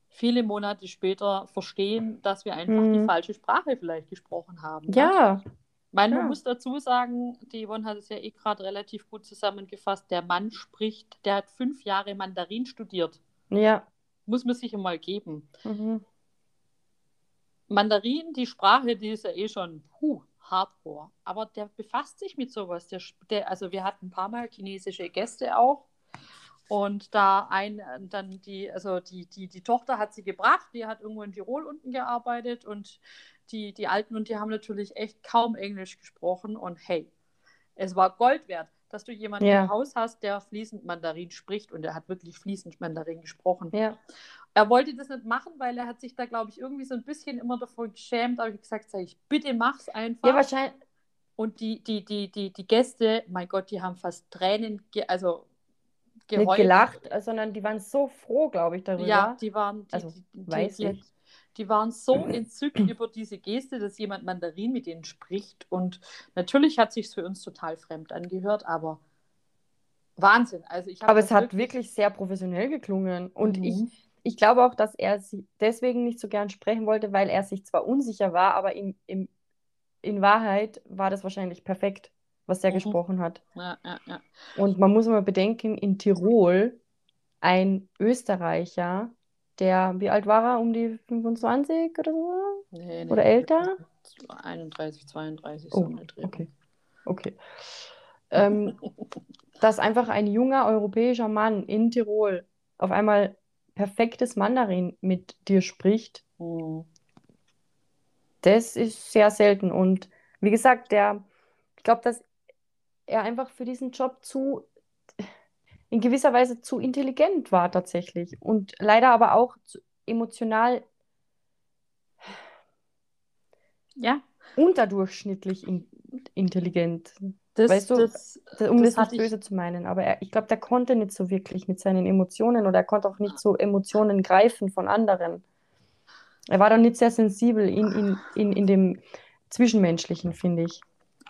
viele Monate später verstehen, dass wir einfach hm. die mhm. falsche Sprache vielleicht gesprochen haben. Ja. Ich meine, ja. man muss dazu sagen, die Yvonne hat es ja eh gerade relativ gut zusammengefasst, der Mann spricht, der hat fünf Jahre Mandarin studiert. Ja. Muss man sich mal geben. Mhm. Mandarin, die Sprache, die ist ja eh schon puh, hardcore. Aber der befasst sich mit sowas. Der, der, also wir hatten ein paar Mal chinesische Gäste auch. Und da ein, dann die, also die, die, die Tochter hat sie gebracht, die hat irgendwo in Tirol unten gearbeitet und die, die Alten und die haben natürlich echt kaum Englisch gesprochen. Und hey, es war Gold wert, dass du jemanden ja. im Haus hast, der fließend Mandarin spricht und er hat wirklich fließend Mandarin gesprochen. Ja. Er wollte das nicht machen, weil er hat sich da, glaube ich, irgendwie so ein bisschen immer davor geschämt. Aber ich gesagt, sag ich, bitte mach's einfach. Ja, wahrscheinlich. Und die, die, die, die, die Gäste, mein Gott, die haben fast Tränen, also geheult. Nicht gelacht, sondern die waren so froh, glaube ich, darüber. Ja, die waren, die, also, die, weiß die, ich. die waren so entzückt über diese Geste, dass jemand Mandarin mit ihnen spricht. Und natürlich hat sich für uns total fremd angehört, aber Wahnsinn. Also ich aber es hat wirklich... wirklich sehr professionell geklungen. Und mhm. ich, ich glaube auch, dass er sie deswegen nicht so gern sprechen wollte, weil er sich zwar unsicher war, aber in, in, in Wahrheit war das wahrscheinlich perfekt was er mhm. gesprochen hat. Ja, ja, ja. Und man muss mal bedenken, in Tirol ein Österreicher, der, wie alt war er? Um die 25 oder so? Nee, nee, oder älter? 31, 32, oh, so Okay. Okay. ähm, dass einfach ein junger europäischer Mann in Tirol auf einmal perfektes Mandarin mit dir spricht, mhm. das ist sehr selten. Und wie gesagt, der, ich glaube, dass er einfach für diesen Job zu, in gewisser Weise zu intelligent war tatsächlich und leider aber auch emotional ja. unterdurchschnittlich in, intelligent. Das, weißt du, das, um das, das nicht böse zu meinen, aber er, ich glaube, der konnte nicht so wirklich mit seinen Emotionen oder er konnte auch nicht so Emotionen greifen von anderen. Er war dann nicht sehr sensibel in, in, in, in dem Zwischenmenschlichen, finde ich.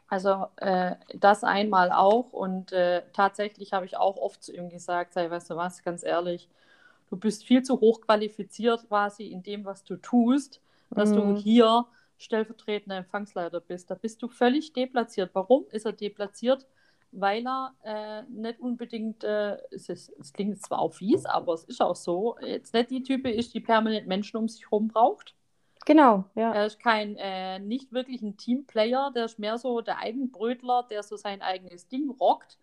Also äh, das einmal auch und äh, tatsächlich habe ich auch oft zu ihm gesagt, sei, weißt du was, ganz ehrlich, du bist viel zu hoch qualifiziert quasi in dem, was du tust, dass mhm. du hier stellvertretender Empfangsleiter bist. Da bist du völlig deplatziert. Warum ist er deplatziert? Weil er äh, nicht unbedingt, äh, es, ist, es klingt zwar auch fies, aber es ist auch so, jetzt nicht die Type ist, die permanent Menschen um sich herum braucht Genau, ja. Er ist kein, äh, nicht wirklich ein Teamplayer, der ist mehr so der Eigenbrötler, der so sein eigenes Ding rockt.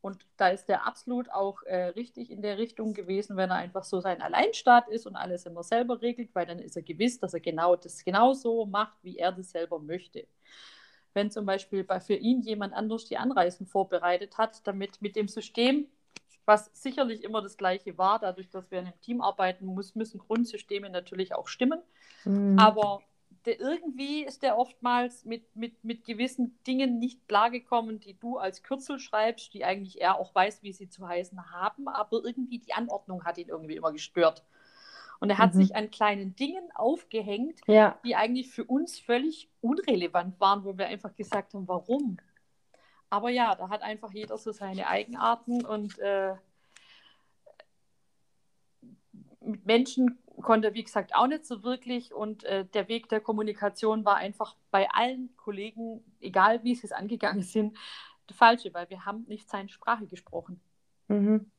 Und da ist der absolut auch äh, richtig in der Richtung gewesen, wenn er einfach so sein Alleinstaat ist und alles immer selber regelt, weil dann ist er gewiss, dass er genau das genauso macht, wie er das selber möchte. Wenn zum Beispiel bei, für ihn jemand anders die Anreisen vorbereitet hat, damit mit dem System was sicherlich immer das Gleiche war. Dadurch, dass wir in einem Team arbeiten muss, müssen Grundsysteme natürlich auch stimmen. Mhm. Aber der, irgendwie ist der oftmals mit, mit, mit gewissen Dingen nicht klargekommen, die du als Kürzel schreibst, die eigentlich er auch weiß, wie sie zu heißen haben, aber irgendwie die Anordnung hat ihn irgendwie immer gestört. Und er hat Mhm. sich an kleinen Dingen aufgehängt, Ja. die eigentlich für uns völlig unrelevant waren, wo wir einfach gesagt haben, warum? Aber ja, da hat einfach jeder so seine Eigenarten und äh, mit Menschen konnte er, wie gesagt, auch nicht so wirklich und äh, der Weg der Kommunikation war einfach bei allen Kollegen, egal wie sie es angegangen sind, der falsche, weil wir haben nicht seine Sprache gesprochen. Mhm.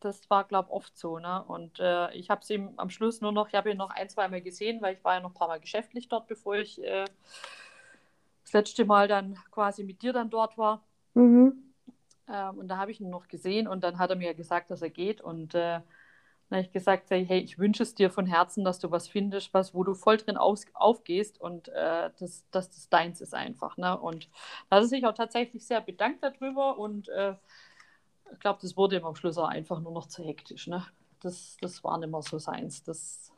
Das war, glaube ich, oft so. Ne? Und äh, ich habe es ihm am Schluss nur noch, ich habe ihn noch ein, zwei Mal gesehen, weil ich war ja noch ein paar Mal geschäftlich dort, bevor ich äh, das letzte Mal dann quasi mit dir dann dort war. Mhm. Ähm, und da habe ich ihn noch gesehen und dann hat er mir gesagt, dass er geht. Und äh, dann habe ich gesagt, hey, ich wünsche es dir von Herzen, dass du was findest, was, wo du voll drin aus, aufgehst und äh, das, dass das deins ist einfach. Ne? Und da hat er sich auch tatsächlich sehr bedankt darüber und äh, ich glaube, das wurde ihm am Schluss auch einfach nur noch zu hektisch. Ne? Das, das war nicht mehr so seins. Das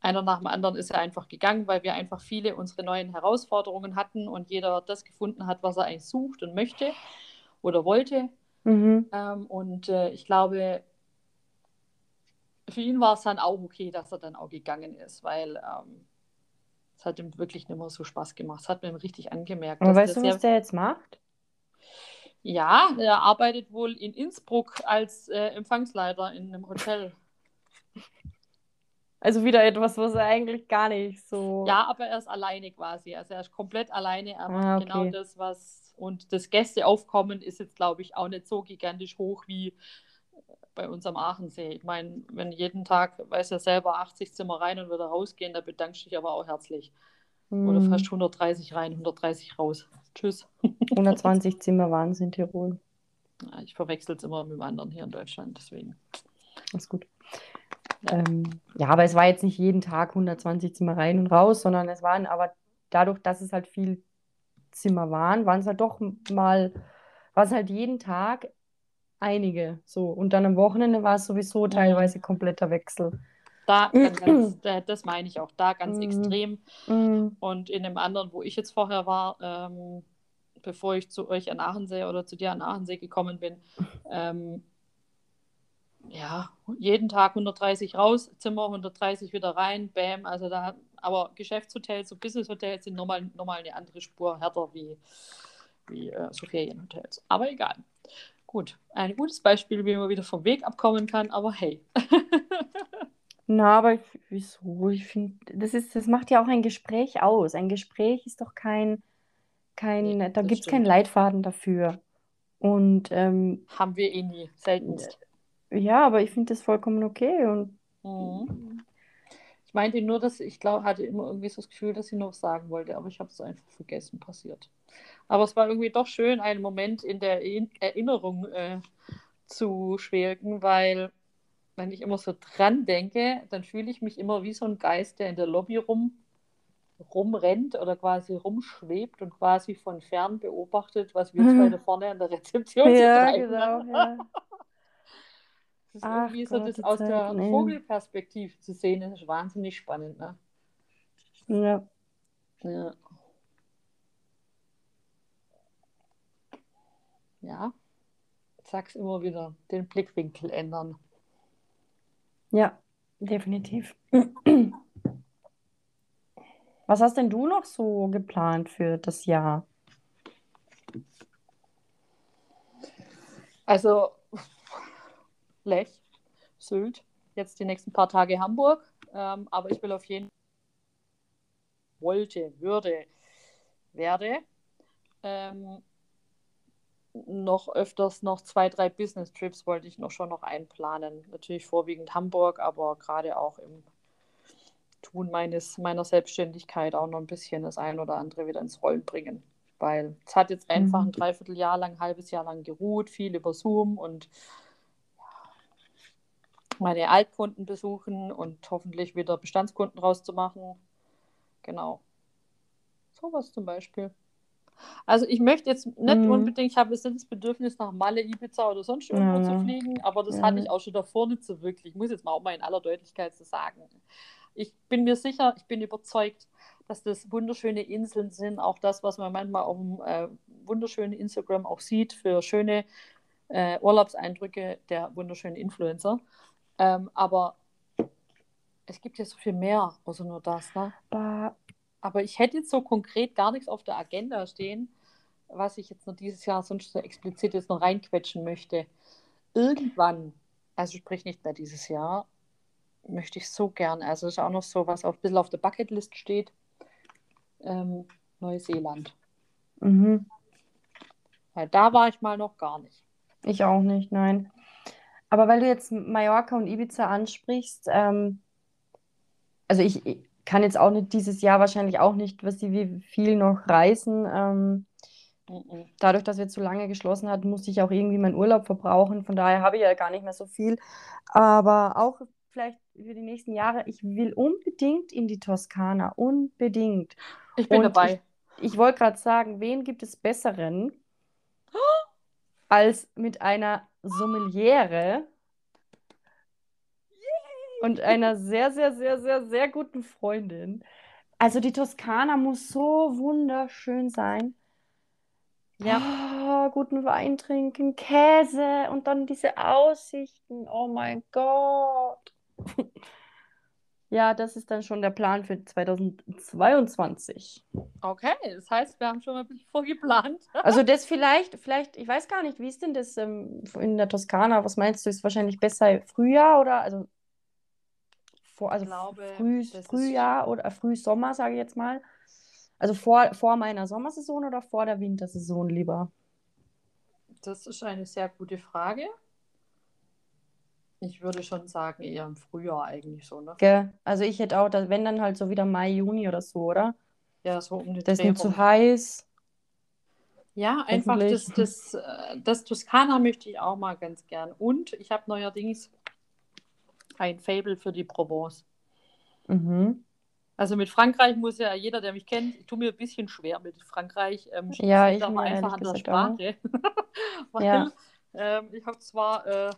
einer nach dem anderen ist er einfach gegangen, weil wir einfach viele unsere neuen Herausforderungen hatten und jeder das gefunden hat, was er eigentlich sucht und möchte oder wollte. Mhm. Ähm, und äh, ich glaube, für ihn war es dann auch okay, dass er dann auch gegangen ist, weil ähm, es hat ihm wirklich nicht mehr so Spaß gemacht. Es hat mir richtig angemerkt. Aber weißt du, was der jetzt macht? Ja, er arbeitet wohl in Innsbruck als äh, Empfangsleiter in einem Hotel. Also wieder etwas, was er eigentlich gar nicht so. Ja, aber er ist alleine quasi. Also er ist komplett alleine. Er macht Ah, okay. genau das, was. Und das Gästeaufkommen ist jetzt, glaube ich, auch nicht so gigantisch hoch wie bei uns am Aachensee. Ich meine, wenn jeden Tag, weiß er selber, 80 Zimmer rein und wieder rausgehen, da bedankst du dich aber auch herzlich. Oder Hm. fast 130 rein, 130 raus. Tschüss. 120 Zimmer waren es in Tirol. Ja, ich verwechsel es immer mit dem anderen hier in Deutschland, deswegen. Ist gut. Ähm, ja, aber es war jetzt nicht jeden Tag 120 Zimmer rein und raus, sondern es waren aber dadurch, dass es halt viel Zimmer waren, waren es halt doch mal, war es halt jeden Tag einige. So. Und dann am Wochenende war es sowieso Mhm. teilweise kompletter Wechsel. Da, ganz, ganz, da- das meine ich auch, da ganz Mhm. extrem. Mhm. Und in dem anderen, wo ich jetzt vorher war, ähm, bevor ich zu euch an Aachensee oder zu dir an Aachensee gekommen bin, ähm, ja, jeden Tag 130 raus, Zimmer 130 wieder rein, bam, also da, aber Geschäftshotels, so Businesshotels sind nochmal, nochmal eine andere Spur härter wie, wie äh, so Ferienhotels. Aber egal. Gut, ein gutes Beispiel, wie man wieder vom Weg abkommen kann, aber hey. Na, aber ich, wieso? Ich finde, das ist, das macht ja auch ein Gespräch aus. Ein Gespräch ist doch kein, kein, Nee, da gibt es keinen. Leitfaden dafür. Und ähm, Haben wir eh nie, seltenst. ja, aber ich finde das vollkommen okay. Und Mhm. Ich meinte nur, dass ich glaube, hatte immer irgendwie so das Gefühl, dass sie noch was sagen wollte, aber ich habe es einfach vergessen, passiert. Aber es war irgendwie doch schön, einen Moment in der In- Erinnerung äh, zu schwelgen, weil wenn ich immer so dran denke, dann fühle ich mich immer wie so ein Geist, der in der Lobby rum, rumrennt oder quasi rumschwebt und quasi von fern beobachtet, was wir zwei da vorne an der Rezeption ja, genau, ja. Ist Ach irgendwie so Gott, das aus der Zeiten, ey. Vogelperspektive zu sehen, das ist wahnsinnig spannend, ne? Ja. Ja. Ja. Sag's immer wieder, den Blickwinkel ändern. Ja, definitiv. Was hast denn du noch so geplant für das Jahr? Also Lech, Sylt, jetzt die nächsten paar Tage Hamburg, ähm, aber ich will auf jeden wollte, würde, werde ähm, noch öfters noch zwei, drei Business Trips wollte ich noch schon noch einplanen. Natürlich vorwiegend Hamburg, aber gerade auch im Tun meines, meiner Selbstständigkeit auch noch ein bisschen das ein oder andere wieder ins Rollen bringen. Weil es hat jetzt einfach Mhm. ein Dreivierteljahr lang, ein halbes Jahr lang geruht, viel über Zoom und meine Altkunden besuchen und hoffentlich wieder Bestandskunden rauszumachen. Genau. Sowas zum Beispiel. Also ich möchte jetzt nicht Mhm. unbedingt, ich habe jetzt nicht das Bedürfnis nach Malle, Ibiza oder sonst irgendwo Ja, zu fliegen, aber das Ja. hatte ich auch schon davor nicht so wirklich. Ich muss jetzt mal auch mal in aller Deutlichkeit so sagen. ich bin mir sicher, ich bin überzeugt, dass das wunderschöne Inseln sind. Auch das, was man manchmal auf dem äh, wunderschönen Instagram auch sieht, für schöne äh, Urlaubseindrücke der wunderschönen Influencer. Ähm, aber es gibt ja so viel mehr, außer nur das. Ne? Aber, aber ich hätte jetzt so konkret gar nichts auf der Agenda stehen, was ich jetzt noch dieses Jahr sonst so explizit jetzt noch reinquetschen möchte. Irgendwann, also sprich nicht mehr dieses Jahr, möchte ich so gern, also ist auch noch so, was auf, ein bisschen auf der Bucketlist steht, ähm, Neuseeland. Mhm. Weil da war ich mal noch gar nicht. Ich auch nicht, nein. Aber weil du jetzt Mallorca und Ibiza ansprichst, ähm, also ich, ich kann jetzt auch nicht dieses Jahr wahrscheinlich auch nicht, was die wie viel noch reisen. Ähm, Mhm. dadurch, dass wir zu lange geschlossen hatten, musste ich auch irgendwie meinen Urlaub verbrauchen. Von daher habe ich ja gar nicht mehr so viel. Aber auch vielleicht für die nächsten Jahre, ich will unbedingt in die Toskana. Unbedingt. Ich bin Und dabei. Ich, ich wollte gerade sagen, wen gibt es besseren als mit einer Sommeliere und einer sehr, sehr, sehr, sehr, sehr guten Freundin. Also die Toskana muss so wunderschön sein. Ja. Oh, guten Wein trinken, Käse und dann diese Aussichten. Oh mein Gott. Ja, das ist dann schon der Plan für 2022. Okay, das heißt, wir haben schon mal ein bisschen vorgeplant. Also das vielleicht, vielleicht, ich weiß gar nicht, wie ist denn das ähm, in der Toskana? Was meinst du, ist wahrscheinlich besser Frühjahr oder also vor, also glaube, Früh, Frühjahr oder Frühsommer, sage ich jetzt mal. Also vor, vor meiner Sommersaison oder vor der Wintersaison lieber? Das ist eine sehr gute Frage. Ich würde schon sagen, eher im Frühjahr eigentlich so, ne? Gell? Also ich hätte auch, wenn dann halt so wieder Mai, Juni oder so, oder? Ja, so um den Das ist nicht zu heiß. Ja, einfach das, das, äh, das Toskana möchte ich auch mal ganz gern. Und ich habe neuerdings ein Faible für die Provence. Mhm. Also mit Frankreich muss ja jeder, der mich kennt, ich tue mir ein bisschen schwer mit Frankreich. Ähm, Ja, ich mir einfach an der. Sprache. Weil Ja. ähm, ich habe zwar äh,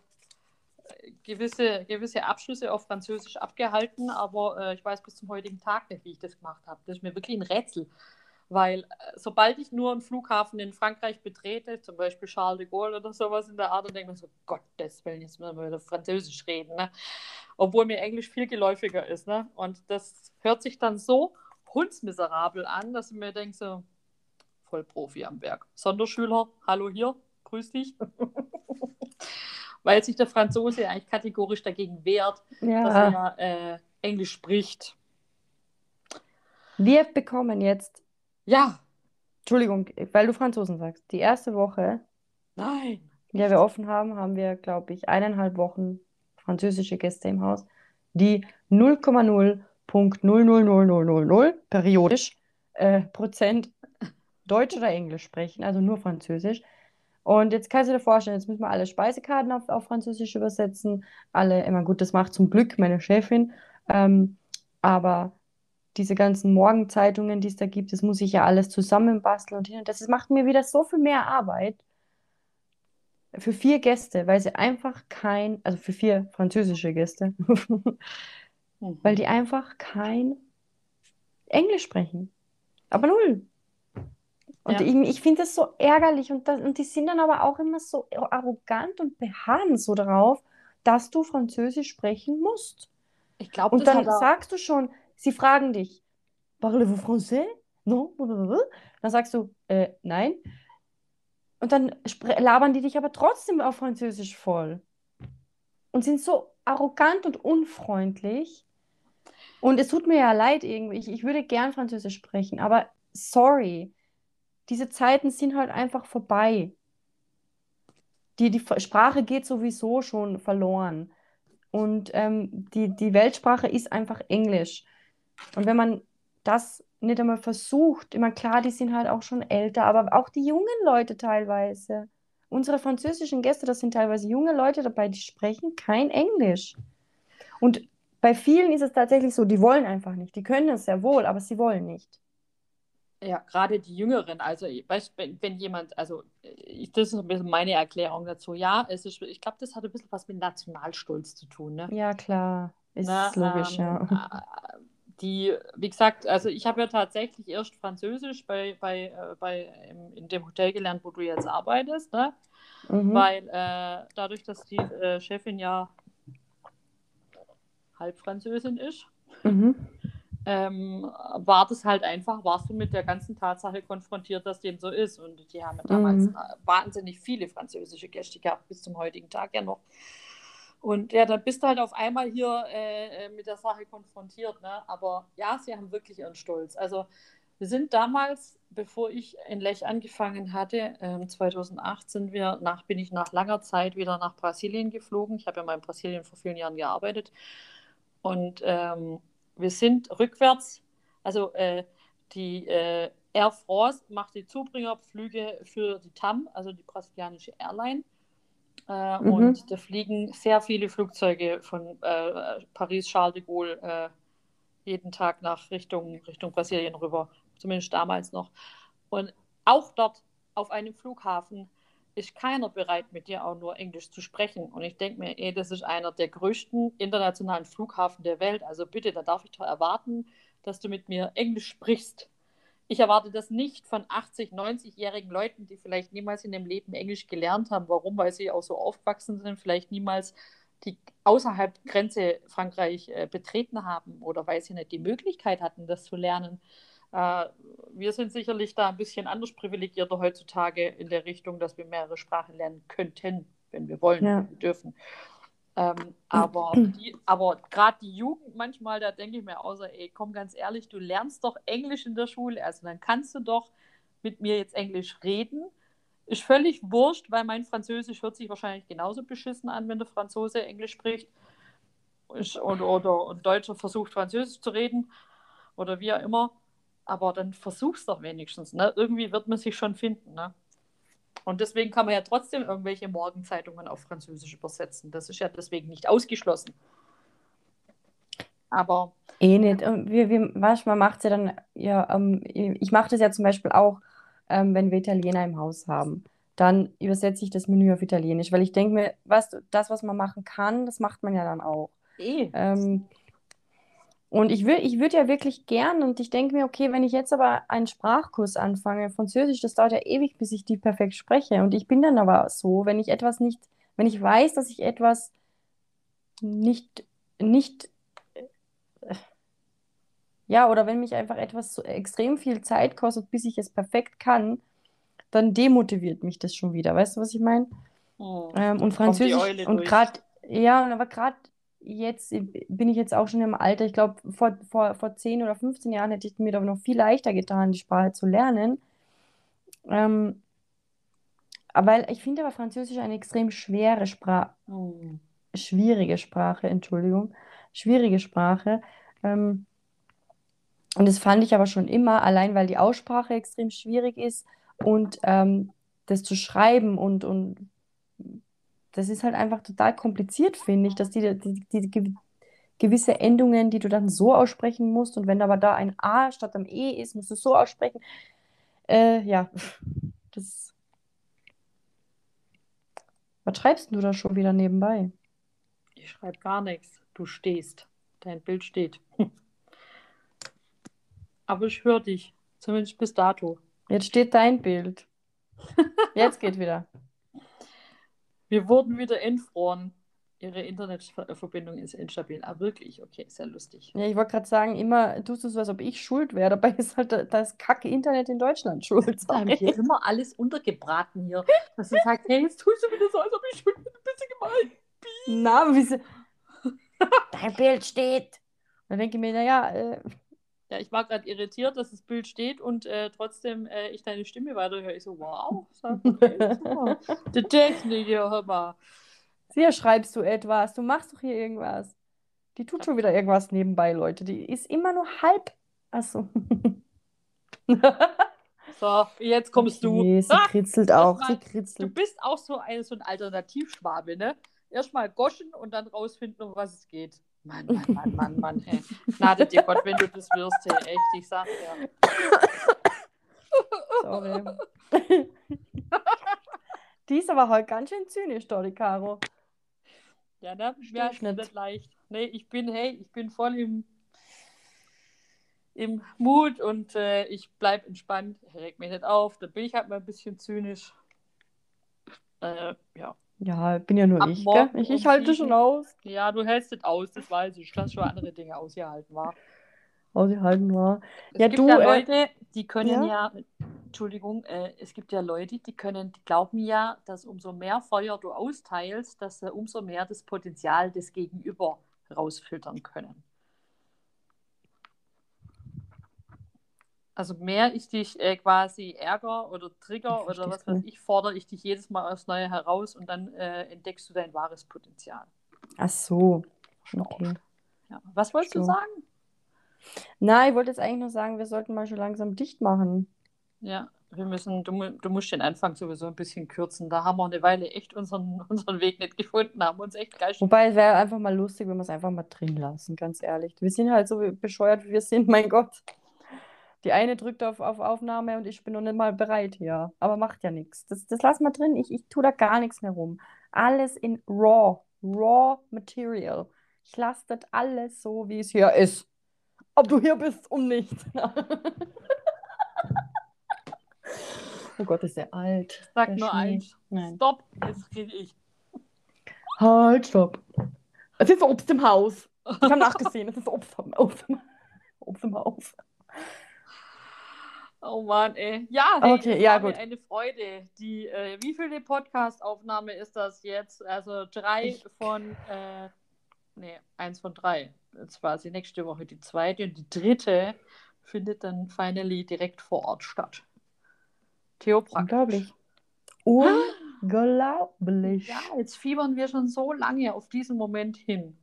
gewisse, gewisse Abschlüsse auf Französisch abgehalten, aber äh, ich weiß bis zum heutigen Tag nicht, wie ich das gemacht habe. Das ist mir wirklich ein Rätsel. Weil äh, sobald ich nur einen Flughafen in Frankreich betrete, zum Beispiel Charles de Gaulle oder sowas in der Art, dann denke mir so, Gottes Willen, jetzt müssen wir wieder Französisch reden. Ne? Obwohl mir Englisch viel geläufiger ist. Ne? Und das hört sich dann so hundsmiserabel an, dass ich mir denke, so, voll Profi am Werk. Sonderschüler, hallo hier, grüß dich. Weil sich der Franzose eigentlich kategorisch dagegen wehrt, dass Ja. er ja äh, Englisch spricht. Wir bekommen jetzt, Ja, Entschuldigung, weil du Franzosen sagst, die erste Woche, nein. in der wir offen haben, haben wir, glaube ich, eineinhalb Wochen französische Gäste im Haus, die 0,0.00000 periodisch äh, Prozent Deutsch oder Englisch sprechen, also nur Französisch. Und jetzt kannst du dir vorstellen, jetzt müssen wir alle Speisekarten auf, auf Französisch übersetzen. Alle, immer gut, das macht zum Glück meine Chefin. Ähm, aber diese ganzen Morgenzeitungen, die es da gibt, das muss ich ja alles zusammenbasteln und hin. Und das macht mir wieder so viel mehr Arbeit für vier Gäste, weil sie einfach kein, also für vier französische Gäste, Mhm. weil die einfach kein Englisch sprechen. Aber null. Und Ja. ich, ich finde das so ärgerlich und, das, und die sind dann aber auch immer so arrogant und beharren so darauf, dass du Französisch sprechen musst. Ich glaube, Und dann sagst du schon, sie fragen dich, parlez-vous français? Non? Dann sagst du, äh, nein. Und dann labern die dich aber trotzdem auf Französisch voll. Und sind so arrogant und unfreundlich. Und es tut mir ja leid irgendwie. Ich, ich würde gern Französisch sprechen, aber sorry. Diese Zeiten sind halt einfach vorbei. Die, die Sprache geht sowieso schon verloren. Und ähm, die, die Weltsprache ist einfach Englisch. Und wenn man das nicht einmal versucht, immer klar, die sind halt auch schon älter, aber auch die jungen Leute teilweise. Unsere französischen Gäste, das sind teilweise junge Leute dabei, die sprechen kein Englisch. Und bei vielen ist es tatsächlich so, die wollen einfach nicht. Die können es sehr wohl, aber sie wollen nicht. Ja, gerade die Jüngeren, also weißt, wenn, wenn jemand, also ich, das ist ein bisschen meine Erklärung dazu. Ja, es ist, ich glaube, das hat ein bisschen was mit Nationalstolz zu tun. Ne? Ja, klar. Ist Na, logisch, ähm, ja. äh, die, wie gesagt, also ich habe ja tatsächlich erst Französisch bei, bei, äh, bei in dem Hotel gelernt, wo du jetzt arbeitest, ne? Mhm. Weil äh, dadurch, dass die äh, Chefin ja halb Französin ist, Mhm. Ähm, war das halt einfach, warst du mit der ganzen Tatsache konfrontiert, dass dem so ist. Und die haben ja damals Mhm. äh, wahnsinnig viele französische Gäste gehabt, bis zum heutigen Tag ja noch. Und ja, dann bist du halt auf einmal hier äh, äh, mit der Sache konfrontiert. Ne? Aber ja, sie haben wirklich ihren Stolz. Also wir sind damals, bevor ich in Lech angefangen hatte, ähm, 2008 sind wir nach, bin ich nach langer Zeit wieder nach Brasilien geflogen. Ich habe ja mal in Brasilien vor vielen Jahren gearbeitet. Und ähm, wir sind rückwärts, also äh, die äh, Air France macht die Zubringerflüge für die TAM, also die brasilianische Airline. Äh, Mhm. Und da fliegen sehr viele Flugzeuge von äh, Paris, Charles de Gaulle äh, jeden Tag nach Richtung, Richtung Brasilien rüber, zumindest damals noch. Und auch dort auf einem Flughafen ist keiner bereit, mit dir auch nur Englisch zu sprechen. Und ich denke mir, ey, das ist einer der größten internationalen Flughafen der Welt. Also bitte, da darf ich doch erwarten, dass du mit mir Englisch sprichst. Ich erwarte das nicht von 80, 90-jährigen Leuten, die vielleicht niemals in dem Leben Englisch gelernt haben. Warum? Weil sie auch so aufgewachsen sind, vielleicht niemals die außerhalb Grenze Frankreich äh, betreten haben oder weil sie nicht die Möglichkeit hatten, das zu lernen. Äh, wir sind sicherlich da ein bisschen anders privilegierter heutzutage in der Richtung, dass wir mehrere Sprachen lernen könnten, wenn wir wollen, Ja. wenn wir dürfen. Ähm, aber die, aber gerade die Jugend manchmal, da denke ich mir außer, ey, komm ganz ehrlich, du lernst doch Englisch in der Schule, also dann kannst du doch mit mir jetzt Englisch reden. Ist völlig wurscht, weil mein Französisch hört sich wahrscheinlich genauso beschissen an, wenn der Franzose Englisch spricht. Ist, oder, oder ein Deutscher versucht Französisch zu reden oder wie auch immer. Aber dann versuch's doch wenigstens. Ne? Irgendwie wird man sich schon finden. Ne? Und deswegen kann man ja trotzdem irgendwelche Morgenzeitungen auf Französisch übersetzen. Das ist ja deswegen nicht ausgeschlossen. Aber Eh nicht. Und wir, wir, manchmal macht sie dann, ja, ähm, ich mache das ja zum Beispiel auch, ähm, wenn wir Italiener im Haus haben. Dann übersetze ich das Menü auf Italienisch, weil ich denke mir, du, das, was man machen kann, das macht man ja dann auch. eh. Ähm, und ich würde ich würd ja wirklich gern, und ich denke mir, okay, wenn ich jetzt aber einen Sprachkurs anfange, Französisch, das dauert ja ewig, bis ich die perfekt spreche. Und ich bin dann aber so, wenn ich etwas nicht, wenn ich weiß, dass ich etwas nicht, nicht, äh, ja, oder wenn mich einfach etwas so extrem viel Zeit kostet, bis ich es perfekt kann, dann demotiviert mich das schon wieder. Weißt du, was ich meine? Hm. Ähm, und Französisch und gerade, ja, und aber gerade jetzt bin ich jetzt auch schon im Alter. Ich glaube, vor, vor, vor 10 oder 15 Jahren hätte ich mir doch noch viel leichter getan, die Sprache zu lernen. Ähm, aber weil ich finde aber Französisch eine extrem schwere Sprache, Hm. schwierige Sprache, Entschuldigung, schwierige Sprache. Ähm, und das fand ich aber schon immer, allein weil die Aussprache extrem schwierig ist und ähm, das zu schreiben und, und das ist halt einfach total kompliziert, finde ich, dass die, die, die, gew- gewisse Endungen, die du dann so aussprechen musst und wenn aber da ein A statt am E ist, musst du es so aussprechen. Äh, ja, das. Was schreibst du da schon wieder nebenbei? Ich schreibe gar nichts. Du stehst. Dein Bild steht. Aber ich höre dich. Zumindest bis dato. Jetzt steht dein Bild. Jetzt geht wieder. Wir wurden wieder entfroren. Ihre Internetverbindung ist instabil. Ah, wirklich? Okay, sehr lustig. Ja, ich wollte gerade sagen, immer tust du so, als ob ich schuld wäre. Dabei ist halt da- das kacke Internet in Deutschland schuld. Wir haben hier immer alles untergebraten hier. Dass du sagst, hey, jetzt tust du wieder so, als ob ich schuld bin. Du bist ja gemein. Na, wieso? Dein Bild steht. Dann denke ich mir, naja, äh, Ja, ich war gerade irritiert, dass das Bild steht und äh, trotzdem äh, ich deine Stimme weiterhöre. Ich so, wow. Die Technik hör mal. hier schreibst du etwas, du machst doch hier irgendwas. Die tut schon wieder irgendwas nebenbei, Leute. Die ist immer nur halb. Achso. So, jetzt kommst du. Okay, sie Ah, kritzelt auch, sie Du kritzelt. bist auch so ein, so ein Alternativschwabe, ne? Erstmal goschen und dann rausfinden, um was es geht. Mann, Mann, Mann, Mann, Mann, ey. Gnade dir Gott, wenn du das wirst, ey. Echt, ich sag dir. Sorry. Die ist aber heute ganz schön zynisch, da, die Caro. Ja, ne? Mir ich ist nicht. leicht. nee, ich bin, hey, ich bin voll im, im Mut und äh, ich bleibe entspannt, reg mich nicht auf. Da bin ich halt mal ein bisschen zynisch. Äh, ja. Ja, bin ja nur Ab ich, gell? Ich, ich halte schon aus. Ja, du hältst es aus, das weiß ich. Du hast schon andere Dinge ausgehalten, war. Ausgehalten war. Es Ja, gibt du, ja äh, Leute, die können ja? ja, Entschuldigung, äh, es gibt ja Leute, die können, die glauben ja, dass umso mehr Feuer du austeilst, dass sie umso mehr das Potenzial des Gegenüber rausfiltern können. Also mehr ich dich äh, quasi ärger oder trigger oder was weiß ich, fordere ich dich jedes Mal aufs Neue heraus und dann äh, entdeckst du dein wahres Potenzial. Ach so. Okay. Ja. Was wolltest du So. sagen? Na, ich wollte jetzt eigentlich nur sagen, wir sollten mal schon langsam dicht machen. Ja, wir müssen, du, du musst den Anfang sowieso ein bisschen kürzen. Da haben wir eine Weile echt unseren, unseren Weg nicht gefunden, haben uns echt gleich. Wobei es wäre einfach mal lustig, wenn wir es einfach mal drin lassen, ganz ehrlich. Wir sind halt so bescheuert, wie wir sind, mein Gott. Die eine drückt auf, auf Aufnahme und ich bin noch nicht mal bereit hier. Aber macht ja nichts. Das, das lassen wir drin. Ich, ich tue da gar nichts mehr rum. Alles in Raw. Raw Material. Ich lasse das alles so, wie es hier ist. Ob du hier bist und nicht. oh Gott, ist der alt. Sag der nur eins. Nein. Stopp, jetzt rede ich. Halt, stopp. Es ist Obst im Haus. Ich habe nachgesehen, es ist Obst, Obst, Obst im Haus. Oh Mann, ey. Ja, hey, Okay, ja, war gut. eine Freude. Die, äh, wie viele Podcast-Aufnahme ist das jetzt? Also drei Ich- von, äh, nee, eins von drei. Jetzt quasi nächste Woche die zweite und die dritte findet dann finally direkt vor Ort statt. Theopraktisch. Unglaublich. Unglaublich. Ja, jetzt fiebern wir schon so lange auf diesen Moment hin.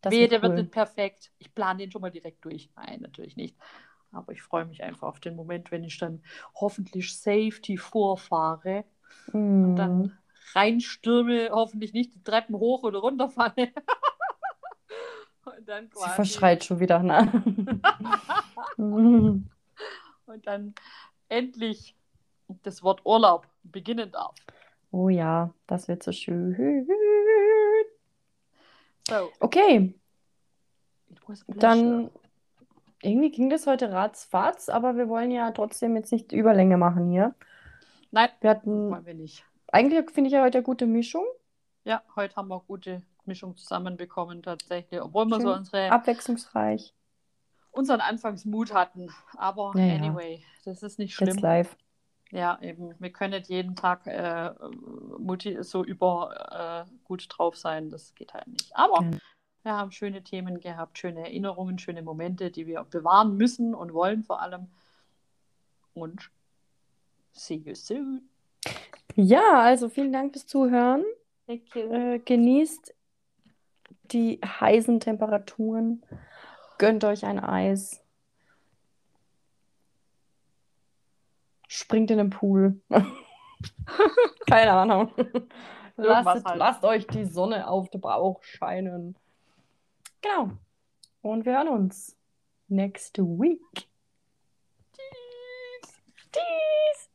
Das Wehe, wird der wird cool. nicht perfekt. Ich plane den schon mal direkt durch. Nein, natürlich nicht. Aber ich freue mich einfach auf den Moment, wenn ich dann hoffentlich Safety vorfahre und Mm. dann reinstürme, hoffentlich nicht die Treppen hoch oder runter falle. und dann Sie quasi verschreit schon wieder. Ne? Und dann endlich das Wort Urlaub beginnen darf. oh ja, das wird so schön. So, Okay, dann irgendwie ging das heute ratzfatz, aber wir wollen ja trotzdem jetzt nicht Überlänge machen hier. Nein, Wir hatten, wollen wir nicht. eigentlich finde ich ja heute eine gute Mischung. Ja, heute haben wir gute Mischung zusammenbekommen tatsächlich, obwohl wir so unsere abwechslungsreich. unseren Anfangsmut hatten. Aber Ja, ja. anyway, das ist nicht schlimm. live. Ja, eben. Wir können nicht jeden Tag äh, Mutti so über äh, gut drauf sein. Das geht halt nicht. Aber Ja. Wir haben schöne Themen gehabt, schöne Erinnerungen, schöne Momente, die wir bewahren müssen und wollen vor allem. Und see you soon. Ja, also vielen Dank fürs Zuhören. Äh, genießt die heißen Temperaturen. Gönnt euch ein Eis. Springt in den Pool. Keine Ahnung. Lasst, halt. lasst euch die Sonne auf den Bauch scheinen. Genau. Und wir hören uns next week. Tschüss. Tschüss.